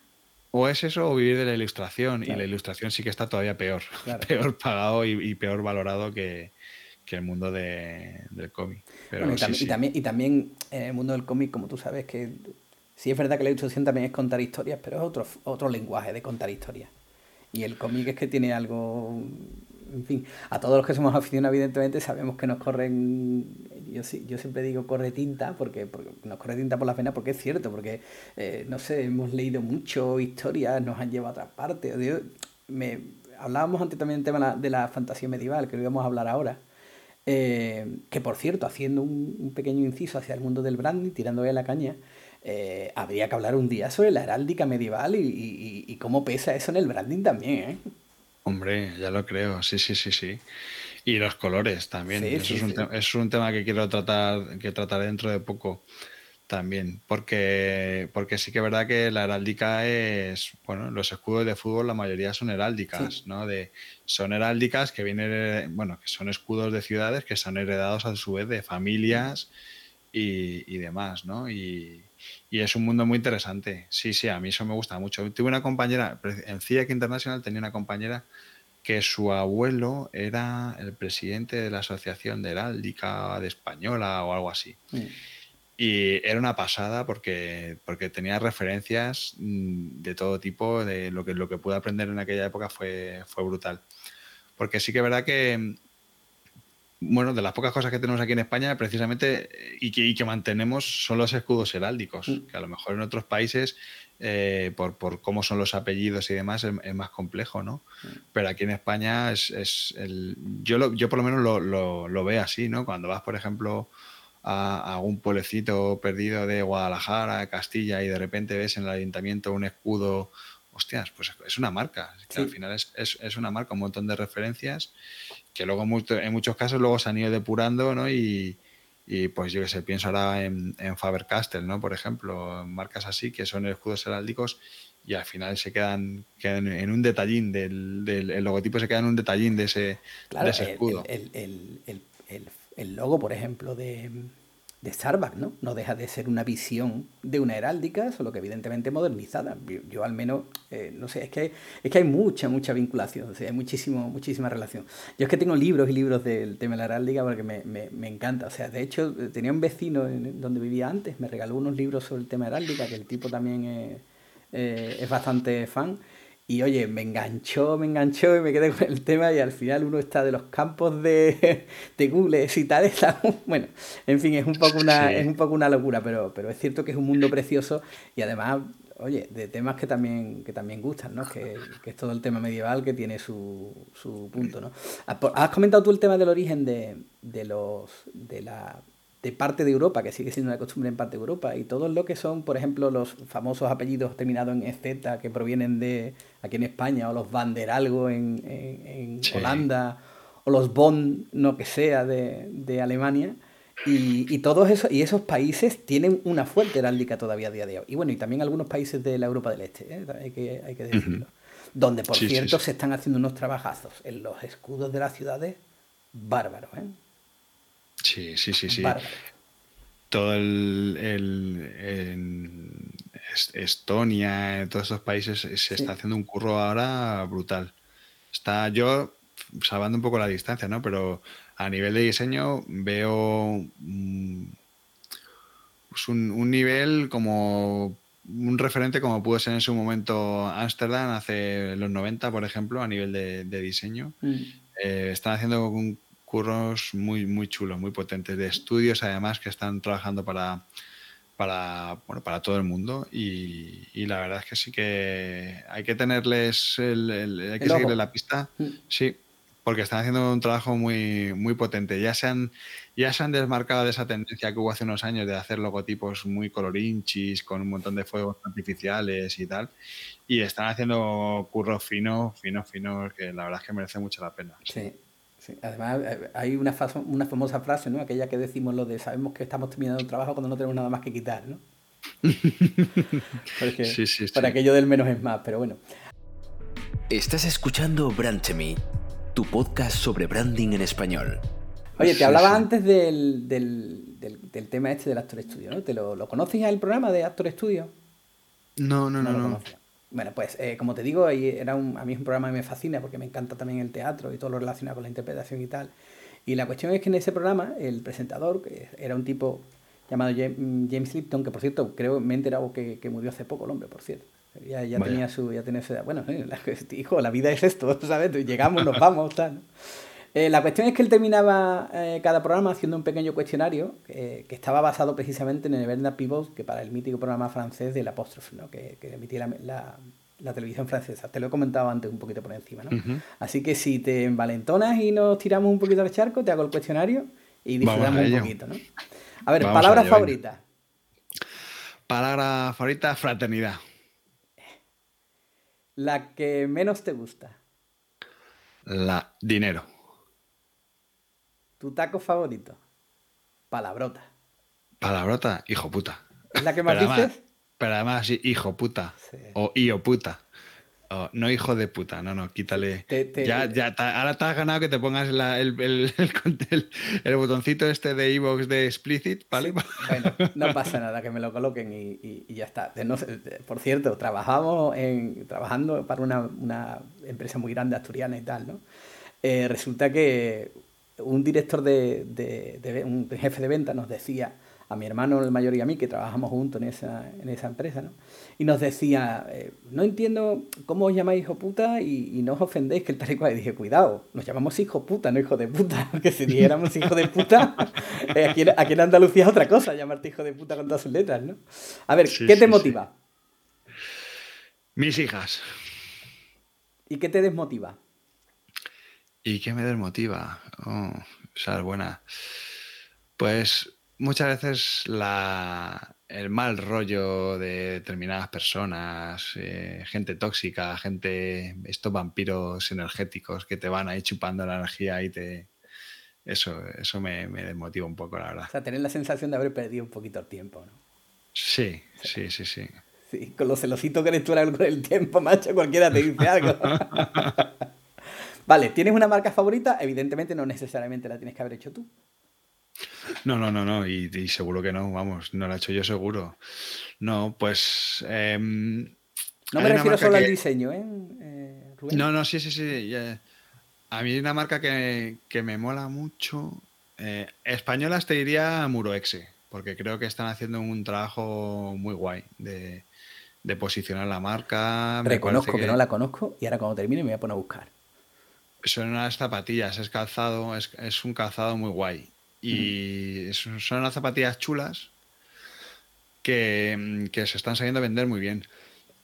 es eso o vivir de la ilustración, y la ilustración sí que está todavía peor, peor pagado y peor valorado que, que el mundo del cómic. y, también, y, también, en el mundo del cómic, como tú sabes, que sí es verdad que la ilustración también es contar historias, pero es otro, otro lenguaje de contar historias. Y el cómic es que tiene algo. En fin, a todos los que somos aficionados, evidentemente, sabemos que nos corren. Yo, yo siempre digo corre tinta, porque, nos corre tinta por las venas, porque es cierto, porque, eh, no sé, hemos leído mucho historias, nos han llevado a otras partes. me, hablábamos antes también del tema de la fantasía medieval, que lo íbamos a hablar ahora. Eh, que por cierto, haciendo un, pequeño inciso hacia el mundo del branding, tirándole la caña, eh, habría que hablar un día sobre la heráldica medieval y, cómo pesa eso en el branding también, ¿eh? Hombre, ya lo creo, sí, sí, sí, sí. Y los colores también. eso, es un es un tema que quiero tratar, que tratar dentro de poco. También, porque, porque sí que es verdad que la heráldica es, bueno, los escudos de fútbol la mayoría son heráldicas, ¿no? De, son heráldicas que vienen, bueno, que son escudos de ciudades que son heredados a su vez de familias y, y demás, ¿no? Y, y, es un mundo muy interesante. Sí, sí, a mí eso me gusta mucho. Tuve una compañera, en CIEC International tenía una compañera que su abuelo era el presidente de la Asociación de Heráldica de Española o algo así. Y era una pasada porque, porque tenía referencias mm, de todo tipo, de lo que, lo que pude aprender en aquella época fue, fue brutal. Porque sí que es verdad que, bueno, de las pocas cosas que tenemos aquí en España, precisamente, y que, y que mantenemos, son los escudos heráldicos, mm. que a lo mejor en otros países, eh, por, por, cómo son los apellidos y demás, es, más complejo, ¿no? Mm. Pero aquí en España es, es el, yo, lo, yo por lo menos lo, lo, lo veo así, ¿no? Cuando vas, por ejemplo, a, algún pueblecito perdido de Guadalajara, Castilla, y de repente ves en el ayuntamiento un escudo, hostias, pues es una marca. Al final es, es, una marca, un montón de referencias que luego en muchos casos luego se han ido depurando, ¿no? Y, y pues yo que sé, pienso ahora en, en Faber-Castell, ¿no? Por ejemplo, marcas así que son escudos heráldicos y al final se quedan, quedan en un detallín del, del, el logotipo se queda en un detallín de ese, de ese escudo. el, el, el, el logo, por ejemplo, de, de Starbucks, ¿no? No deja de ser una visión de una heráldica, solo que evidentemente modernizada. Yo, al menos, eh, no sé, es que, es que hay mucha, mucha vinculación, o sea, hay muchísimo, muchísima relación. Yo es que tengo libros y libros del tema de la heráldica porque me, me, me encanta. O sea, de hecho, tenía un vecino en donde vivía antes, me regaló unos libros sobre el tema heráldica, que el tipo también es, eh, es bastante fan. Y oye, me enganchó, me enganchó y me quedé con el tema y al final uno está de los campos de, de Google y tal. Está, bueno, en fin, es un poco una, es un poco una locura, pero, pero es cierto que es un mundo precioso y además, oye, de temas que también, que también gustan, ¿no? Que, que es todo el tema medieval que tiene su, su punto, ¿no? Has comentado tú el tema del origen de, de los de la de parte de Europa, que sigue siendo una costumbre en parte de Europa, y todo lo que son, por ejemplo, los famosos apellidos terminados en EZ que provienen de aquí en España, o los Van der Algo en, en, Holanda, o los Bond, no que sea, de, de Alemania. Y, y, todos esos, y esos países tienen una fuerte heráldica todavía a día de hoy. Y bueno, y también algunos países de la Europa del Este, ¿eh? hay, que, hay que decirlo. Donde, por cierto, se están haciendo unos trabajazos en los escudos de las ciudades bárbaros. ¿eh? Sí, sí, sí, sí. Todo el, en Estonia, en todos esos países se está haciendo un curro ahora brutal. Está yo salvando un poco la distancia, ¿no? Pero a nivel de diseño veo pues un, un, nivel como un referente como pudo ser en su momento Ámsterdam hace los 90, por ejemplo, a nivel de, de diseño. Mm. Eh, están haciendo un curros muy, muy chulos, muy potentes, de estudios además que están trabajando para, para, bueno, para todo el mundo y, la verdad es que sí que hay que tenerles, el, hay que seguirle la pista, mm. sí, porque están haciendo un trabajo muy, muy potente. Ya se, han, ya se han desmarcado de esa tendencia que hubo hace unos años de hacer logotipos muy colorinchis, con un montón de fuegos artificiales y tal, y están haciendo curros finos, finos, finos, que la verdad es que merece mucho la pena. sí. Además, eh, hay una, una famosa frase, ¿no? Aquella que decimos lo de sabemos que estamos terminando un trabajo cuando no tenemos nada más que quitar, ¿no? Porque, sí, sí, Para aquello del menos es más, pero bueno. Estás escuchando Me, tu podcast sobre branding en español. Oye, te hablaba antes del, del, del, tema este del Actor Studio, ¿no? ¿Te lo, lo conoces ya el programa de Actor Studio? No, no, no. no. Bueno, pues eh, como te digo, era un, a mí es un programa que me fascina porque me encanta también el teatro y todo lo relacionado con la interpretación y tal. Y la cuestión es que en ese programa el presentador, que era un tipo llamado James Lipton, que por cierto creo me he enterado que, que murió hace poco el hombre, por cierto. Ya, ya tenía su ya tenía su edad. Bueno, eh, hijo, la vida es esto, ¿sabes? Llegamos, nos vamos, tal. Eh, la cuestión es que él terminaba eh, cada programa haciendo un pequeño cuestionario que estaba basado precisamente en el Bernard Pivot, que para el mítico programa francés del apóstrofe, ¿no? que, que emitía la, la, televisión francesa. Te lo he comentado antes un poquito por encima. ¿no? Así que si te envalentonas y nos tiramos un poquito al charco, te hago el cuestionario y disfrutamos un poquito. ¿no? A ver, palabra favorita. Palabra favorita, fraternidad. La que menos te gusta. La dinero. ¿Tu taco favorito? Palabrota. Palabrota, hijo puta. ¿Es la que más dices? pero además, hijo puta. O io puta. no hijo de puta, no, no, quítale. ya, ya, ahora te has ganado que te pongas el, el, el, botoncito este de Evox de explicit, ¿vale? Bueno, no pasa nada, que me lo coloquen y, y, ya está. por cierto, trabajamos en, trabajando para una, una, empresa muy grande asturiana y tal, ¿no? Eh, resulta que un director de, de, un jefe de venta nos decía a mi hermano el mayor y a mí, que trabajamos juntos en esa, en esa empresa, ¿no? Y nos decía, eh, no entiendo cómo os llamáis hijo puta y, no os ofendéis que el tal y cual. Y dije, cuidado, nos llamamos hijo puta, no hijo de puta, porque si dijéramos hijo de puta, eh, aquí, en, Andalucía es otra cosa, llamarte hijo de puta con todas sus letras, ¿no? A ver, ¿qué te motiva? Mis hijas. ¿Y qué te desmotiva? ¿Y qué me desmotiva? Oh, esa es buena. Pues muchas veces la, el mal rollo de determinadas personas, eh, gente tóxica, gente, estos vampiros energéticos que te van ahí chupando la energía y te... Eso, eso me, me desmotiva un poco, la verdad. O sea, tener la sensación de haber perdido un poquito el tiempo, ¿no? Sí, sí, sí, sí. Sí, con lo celosito que eres tú con el tiempo, macho, cualquiera te dice algo. Vale, ¿tienes una marca favorita? Evidentemente no necesariamente la tienes que haber hecho tú. No, no, no, no, y, seguro que no, vamos, no lo he hecho yo seguro. No, pues... Em, no me refiero solo al diseño, ¿eh? ¿eh? No, no, sí, sí, sí. A mí hay una marca que, me mola mucho. Eh, españolas te diría Muroexe, porque creo que están haciendo un trabajo muy guay de, posicionar la marca. Reconozco que... no la conozco y ahora cuando termine me voy a poner a buscar. Son unas zapatillas, es calzado, es, un calzado muy guay. Y son unas zapatillas chulas que, que se están saliendo a vender muy bien.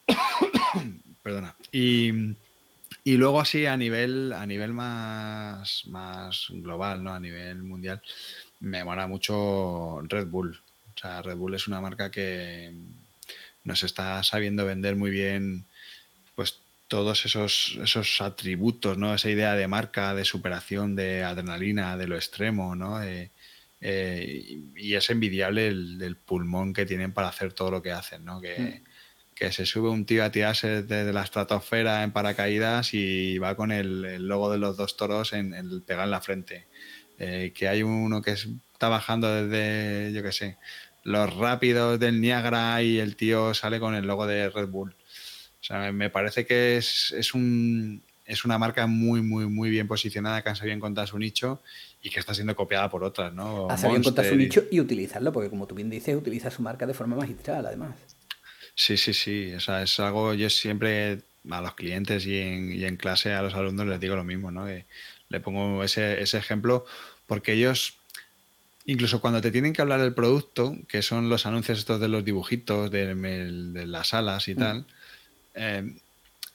Perdona. Y, luego así a nivel, a nivel más, más global, ¿no? A nivel mundial, me mola mucho Red Bull. O sea, Red Bull es una marca que nos está sabiendo vender muy bien pues todos esos, esos atributos, ¿no? Esa idea de marca, de superación, de adrenalina, de lo extremo, ¿no? Eh, eh, y es envidiable el, pulmón que tienen para hacer todo lo que hacen, ¿no? Que, mm que se sube un tío a tirarse desde la estratosfera en paracaídas y va con el, logo de los dos toros en, el pegar en la frente. Eh, que hay uno que está bajando desde, yo qué sé, los rápidos del Niagara y el tío sale con el logo de Red Bull. O sea, me parece que es, es, un, es una marca muy, muy, muy bien posicionada, que han sabido encontrar su nicho y que está siendo copiada por otras, ¿no? Ha sabido encontrar su nicho y utilizarlo, porque como tú bien dices, utiliza su marca de forma magistral, además. Sí, sí, sí. O sea, es algo, yo siempre a los clientes y en, y en clase a los alumnos les digo lo mismo, ¿no? Que le pongo ese, ese ejemplo porque ellos, incluso cuando te tienen que hablar del producto, que son los anuncios estos de los dibujitos, de, las alas y mm. tal, eh,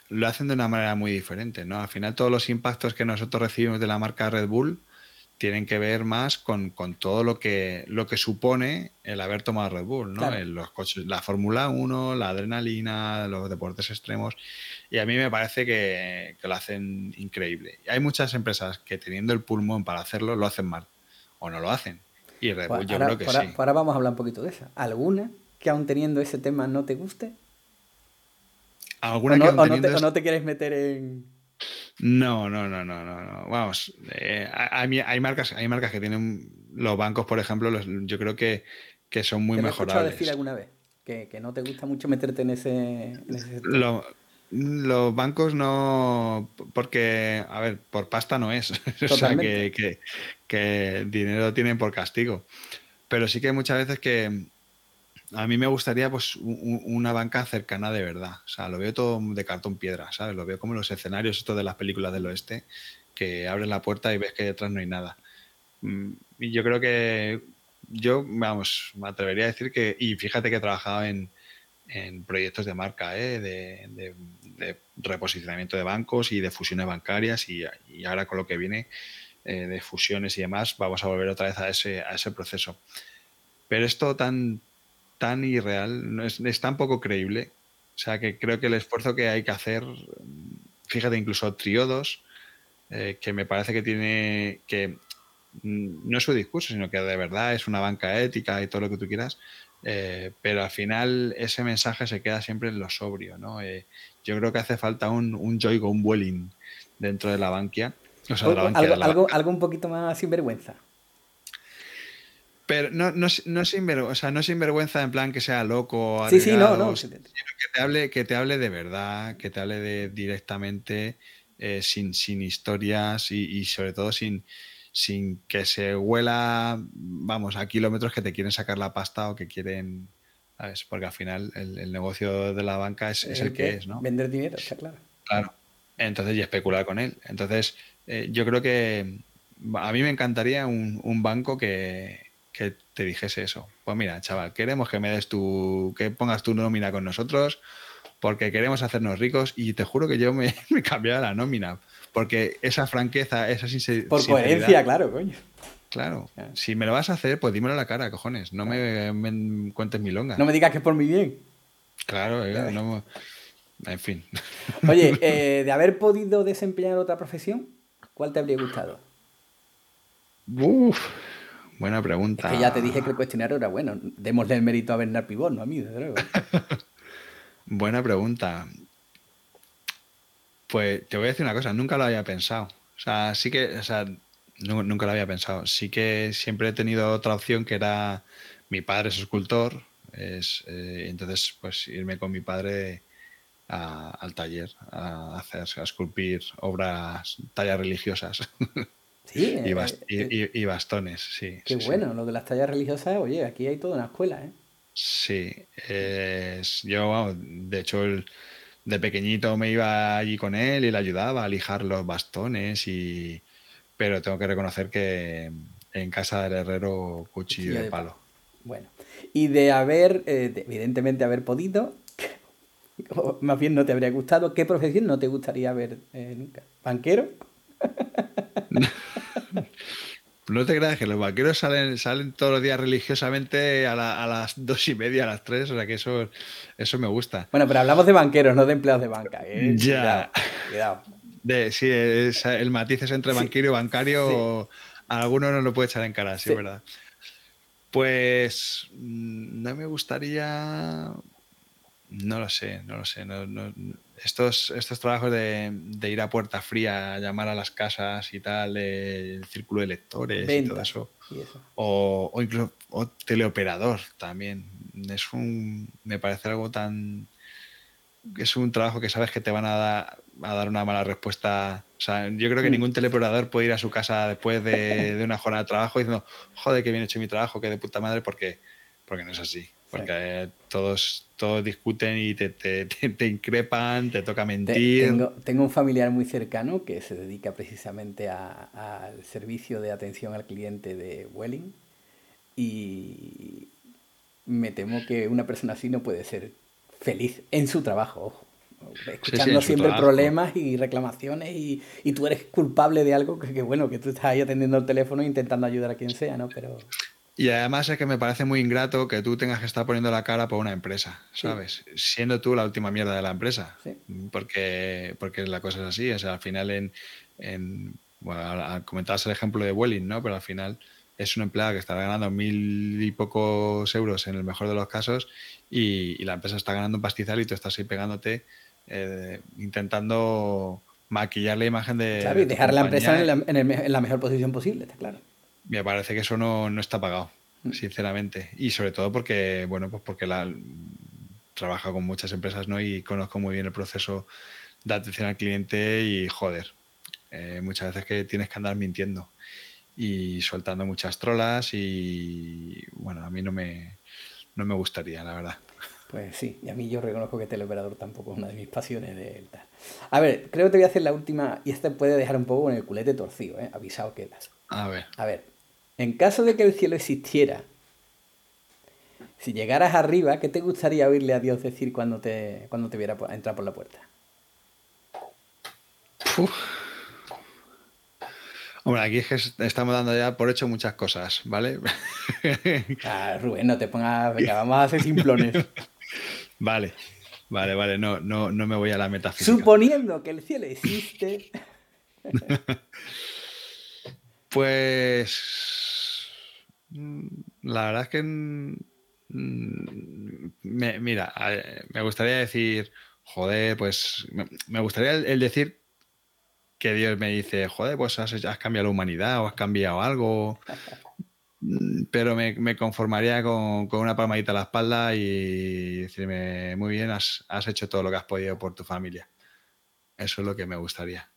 lo hacen de una manera muy diferente, ¿no? Al final todos los impactos que nosotros recibimos de la marca Red Bull tienen que ver más con, todo lo que, lo que supone el haber tomado Red Bull, ¿no? los coches, la Fórmula 1, la adrenalina, los deportes extremos. Y a mí me parece que, lo hacen increíble. hay muchas empresas que teniendo el pulmón para hacerlo, lo hacen mal. O no lo hacen. Y Red Bull yo creo que sí. ahora vamos a hablar un poquito de esa. ¿Alguna que aún teniendo ese tema no te guste? ¿Alguna que o no te quieres meter en no, no, no, no, no. Vamos, eh, hay, marcas, hay marcas que tienen los bancos, por ejemplo, yo creo que, son muy ¿Te mejorables. decir alguna vez? Que, no te gusta mucho meterte en ese, los bancos no, porque, a ver, por pasta no es. o sea, que, que dinero tienen por castigo. Pero sí que hay muchas veces que, a mí me gustaría pues una banca cercana de verdad. O sea, lo veo todo de cartón piedra, ¿sabes? Lo veo como los escenarios estos de las películas del oeste, que abres la puerta y ves que detrás no hay nada. Mm, y yo creo que yo, vamos, me atrevería a decir que, y fíjate que he trabajado en, proyectos de marca, ¿eh? de, reposicionamiento de bancos y de fusiones bancarias y, ahora con lo que viene eh, de fusiones y demás, vamos a volver otra vez a ese, a ese proceso. Pero esto tan, tan irreal, no es, tan poco creíble. O sea que creo que el esfuerzo que hay que hacer, fíjate, incluso Triodos, eh, que me parece que tiene que no es su discurso, sino que de verdad es una banca ética y todo lo que tú quieras, eh, pero al final ese mensaje se queda siempre en lo sobrio. ¿no? Eh, yo creo que hace falta un, un Joy Welling dentro de la banquia. O sea, de la banquia, algo, algo, un poquito más sinvergüenza. Pero no, no, no, sinvergüenza, o sea, no sinvergüenza en plan que sea loco. Sí, sí, no, no. que te hable, que te hable de verdad, que te hable de directamente, eh, sin, sin historias y, sobre todo sin, sin que se huela, vamos, a kilómetros que te quieren sacar la pasta o que quieren, ¿sabes? Porque al final el, negocio de la banca es, el, que, es, ¿no? Vender dinero, está claro. Claro. Entonces, y especular con él. Entonces, eh, yo creo que a mí me encantaría un, un banco que, que te dijese eso. Pues mira, chaval, queremos que me des tu, que pongas tu nómina con nosotros, porque queremos hacernos ricos y te juro que yo me, me cambiaba la nómina, porque esa franqueza, esa sinceridad... Por coherencia, claro, coño. Claro, si me lo vas a hacer, pues dímelo a la cara, cojones, no me, cuentes mi longa. No me digas que es por mi bien. Claro, eh, no, en fin. Oye, eh, de haber podido desempeñar otra profesión, ¿cuál te habría gustado? Uf, Buena pregunta. Es que ya te dije que el cuestionario era bueno. Démosle el mérito a Bernard Pivot, no a mí, desde luego. Buena pregunta. Pues te voy a decir una cosa, nunca lo había pensado. O sea, sí que, o sea, nunca lo había pensado. Sí que siempre he tenido otra opción que era mi padre es escultor, es, eh, entonces pues irme con mi padre al taller a hacer, a esculpir obras, tallas religiosas. Sí, y, eh, eh, bastones, sí. Qué bueno, lo de las tallas religiosas, oye, aquí hay toda una escuela, ¿eh? Sí, yo, de hecho, de pequeñito me iba allí con él y le ayudaba a lijar los bastones y, pero tengo que reconocer que en casa del herrero cuchillo, de, palo. Bueno, y de haber, eh, evidentemente haber podido, más bien no te habría gustado, ¿qué profesión no te gustaría ver eh, nunca? ¿Banquero? No te creas que los banqueros salen, salen todos los días religiosamente a, las dos y media, a las tres, o sea que eso, eso me gusta. Bueno, pero hablamos de banqueros, no de empleados de banca. ¿eh? Ya. Cuidado. De, sí, el matiz es entre banquero y bancario. alguno no lo puede echar en cara, sí, verdad. Pues mm, no me gustaría. No lo sé, no lo sé. estos, estos trabajos de, ir a puerta fría, llamar a las casas y tal, el círculo de lectores y todo eso. O, o, incluso teleoperador también. Es un. Me parece algo tan. Es un trabajo que sabes que te van a dar a dar una mala respuesta. O sea, yo creo que mm. ningún teleoperador puede ir a su casa después de, una jornada de trabajo diciendo, joder, que bien hecho mi trabajo, que de puta madre, porque, porque no es así. Porque todos, todos discuten y te, te, increpan, te toca mentir. Tengo, tengo, un familiar muy cercano que se dedica precisamente al servicio de atención al cliente de Welling y me temo que una persona así no puede ser feliz en su trabajo, escuchando siempre problemas y reclamaciones y, y, tú eres culpable de algo que, bueno, que tú estás ahí atendiendo el teléfono e intentando ayudar a quien sea, ¿no? Pero... Y además es que me parece muy ingrato que tú tengas que estar poniendo la cara por una empresa, ¿sabes? Siendo tú la última mierda de la empresa. Porque, porque la cosa es así, o sea, al final en, en bueno, comentabas el ejemplo de Welling, ¿no? Pero al final es un empleado que está ganando mil y pocos euros en el mejor de los casos y, y la empresa está ganando un pastizal y tú estás ahí pegándote eh, intentando maquillar la imagen de. Claro, y dejar la empresa en la, mejor posición posible, está claro. Me parece que eso no, está pagado, mm. sinceramente. Y sobre todo porque, bueno, pues porque la trabajo con muchas empresas ¿no? y conozco muy bien el proceso de atención al cliente y joder, eh, muchas veces que tienes que andar mintiendo y soltando muchas trolas y bueno, a mí no me, no me gustaría, la verdad. Pues sí, y a mí yo reconozco que teleoperador tampoco es una de mis pasiones de tal. A ver, creo que te voy a hacer la última, y esta puede dejar un poco con el culete torcido, ¿eh? avisado quedas. A ver. A ver, en caso de que el cielo existiera, si llegaras arriba, ¿qué te gustaría oírle a Dios decir cuando te, cuando te viera entrar por la puerta? Hombre, aquí es que estamos dando ya por hecho muchas cosas, ¿vale? Ah, Rubén, no te pongas, venga, vamos a hacer simplones. Vale, vale, vale, no, no, no me voy a la metafísica. Suponiendo que el cielo existe. pues. La verdad es que. Mm, mira, me gustaría decir. Joder, pues. Me gustaría el decir que Dios me dice, joder, pues has, has cambiado la humanidad o has cambiado algo. Mm, pero me, conformaría con, una palmadita a la espalda y decirme, muy bien, has, hecho todo lo que has podido por tu familia. Eso es lo que me gustaría.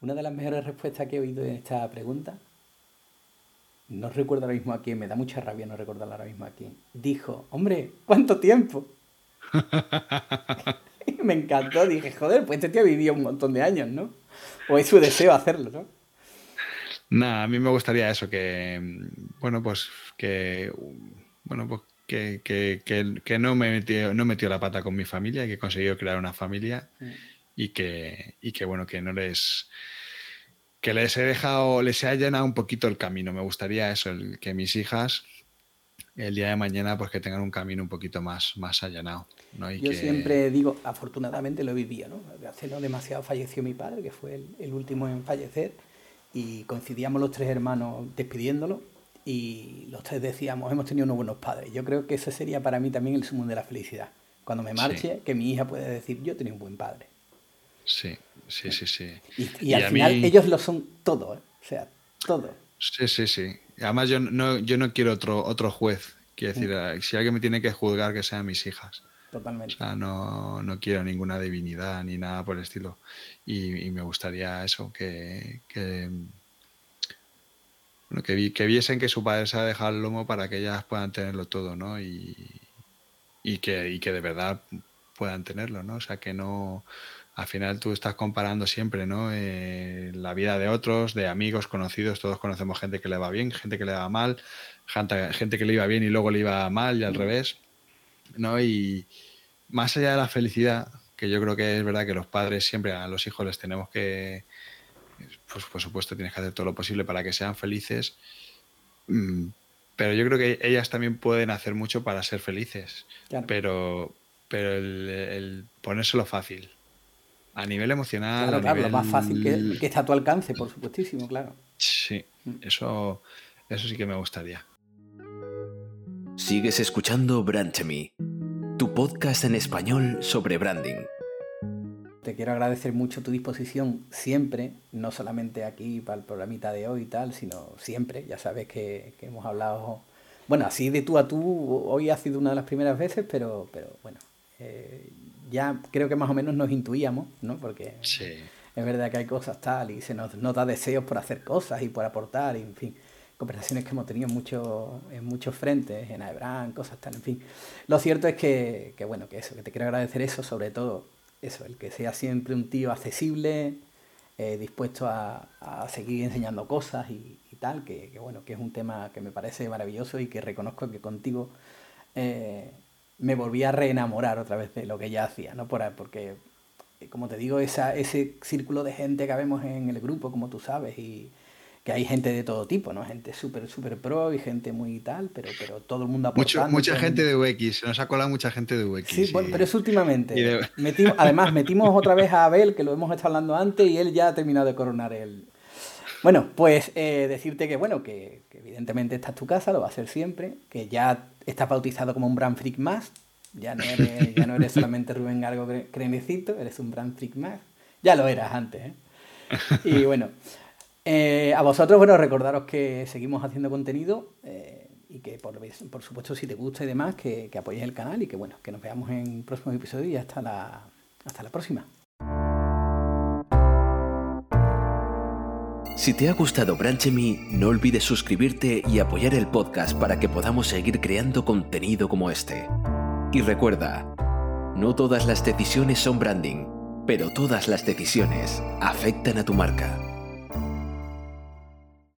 Una de las mejores respuestas que he oído en esta pregunta, no recuerdo ahora mismo a quién, me da mucha rabia no recordarla ahora mismo a quién, dijo, hombre, ¿cuánto tiempo? me encantó, dije, joder, pues este tío vivido un montón de años, ¿no? O es su deseo hacerlo, ¿no? Nada, a mí me gustaría eso, que, bueno, pues que, bueno, pues que, que, no me metió, no metió la pata con mi familia, que he conseguido crear una familia mm. y que, y que, bueno, que no les, que les he dejado, les he allanado un poquito el camino. Me gustaría eso, que mis hijas el día de mañana pues que tengan un camino un poquito más, más allanado. Yo siempre digo, afortunadamente lo vivido, ¿no? Hace no demasiado falleció mi padre, que fue el último en fallecer y coincidíamos los tres hermanos despidiéndolo y los tres decíamos, hemos tenido unos buenos padres. Yo creo que ese sería para mí también el sumo de la felicidad. Cuando me marche, que mi hija pueda decir, yo tenido un buen padre. Sí, sí, sí, sí. Y, al final ellos lo son todo, ¿eh? sea, todo. Sí, sí, sí. Además, yo no, yo no quiero otro, otro juez. Quiero decir, mm. si alguien me tiene que juzgar, que sean mis hijas. Totalmente. O sea, no, no quiero ninguna divinidad ni nada por el estilo. Y, me gustaría eso, que, que, bueno, que, que, viesen que su padre se ha dejado el lomo para que ellas puedan tenerlo todo, ¿no? Y, y, que, y que de verdad puedan tenerlo, ¿no? O sea, que no, al final tú estás comparando siempre, ¿no? Eh, la vida de otros, de amigos, conocidos, todos conocemos gente que le va bien, gente que le va mal, gente, que le iba bien y luego le iba mal y al revés, ¿no? Y más allá de la felicidad, que yo creo que es verdad que los padres siempre a los hijos les tenemos que, pues por supuesto tienes que hacer todo lo posible para que sean felices, mm, pero yo creo que ellas también pueden hacer mucho para ser felices, pero, pero el ponérselo fácil, a nivel emocional. Claro, claro, lo más fácil que, que, está a tu alcance, por supuestísimo, claro. Sí, mm. eso, eso sí que me gustaría. Sigues escuchando Branchemy, tu podcast en español sobre branding. Te quiero agradecer mucho tu disposición siempre, no solamente aquí para el programita de hoy y tal, sino siempre. Ya sabes que, hemos hablado, bueno, así de tú a tú, hoy ha sido una de las primeras veces, pero, pero bueno, eh, ya creo que más o menos nos intuíamos, ¿no? Porque es verdad que hay cosas tal y se nos nota deseos por hacer cosas y por aportar, y, en fin, conversaciones que hemos tenido en, mucho, en muchos frentes, en Aebran, cosas tal, en fin. Lo cierto es que, que, bueno, que eso, que te quiero agradecer eso, sobre todo eso, el que sea siempre un tío accesible, eh, dispuesto a, a, seguir enseñando cosas y, y tal, que, que, bueno, que es un tema que me parece maravilloso y que reconozco que contigo... Eh, me volví a reenamorar otra vez de lo que ya hacía, ¿no? Por, porque, eh, como te digo, esa, ese círculo de gente que vemos en el grupo, como tú sabes, y que hay gente de todo tipo, ¿no? Gente súper, súper pro y gente muy tal, pero, pero todo el mundo aportando. mucha gente de UX, se nos ha colado mucha gente de UX. Sí, bueno, pero es últimamente. además, metimos otra vez a Abel, que lo hemos estado hablando antes, y él ya ha terminado de coronar el, bueno, pues eh, decirte que, bueno, que, evidentemente esta es tu casa, lo va a ser siempre, que ya estás bautizado como un brand freak más, ya no eres, ya no eres solamente Rubén Gargo Crenecito, eres un brand freak más, ya lo eras antes, ¿eh? Y bueno, eh, a vosotros, bueno, recordaros que seguimos haciendo contenido eh, y que, por, por, supuesto, si te gusta y demás, que, que apoyes el canal y que, bueno, que nos veamos en próximos episodios y hasta la, hasta la próxima. Si te ha gustado Branchemy, no olvides suscribirte y apoyar el podcast para que podamos seguir creando contenido como este. Y recuerda, no todas las decisiones son branding, pero todas las decisiones afectan a tu marca.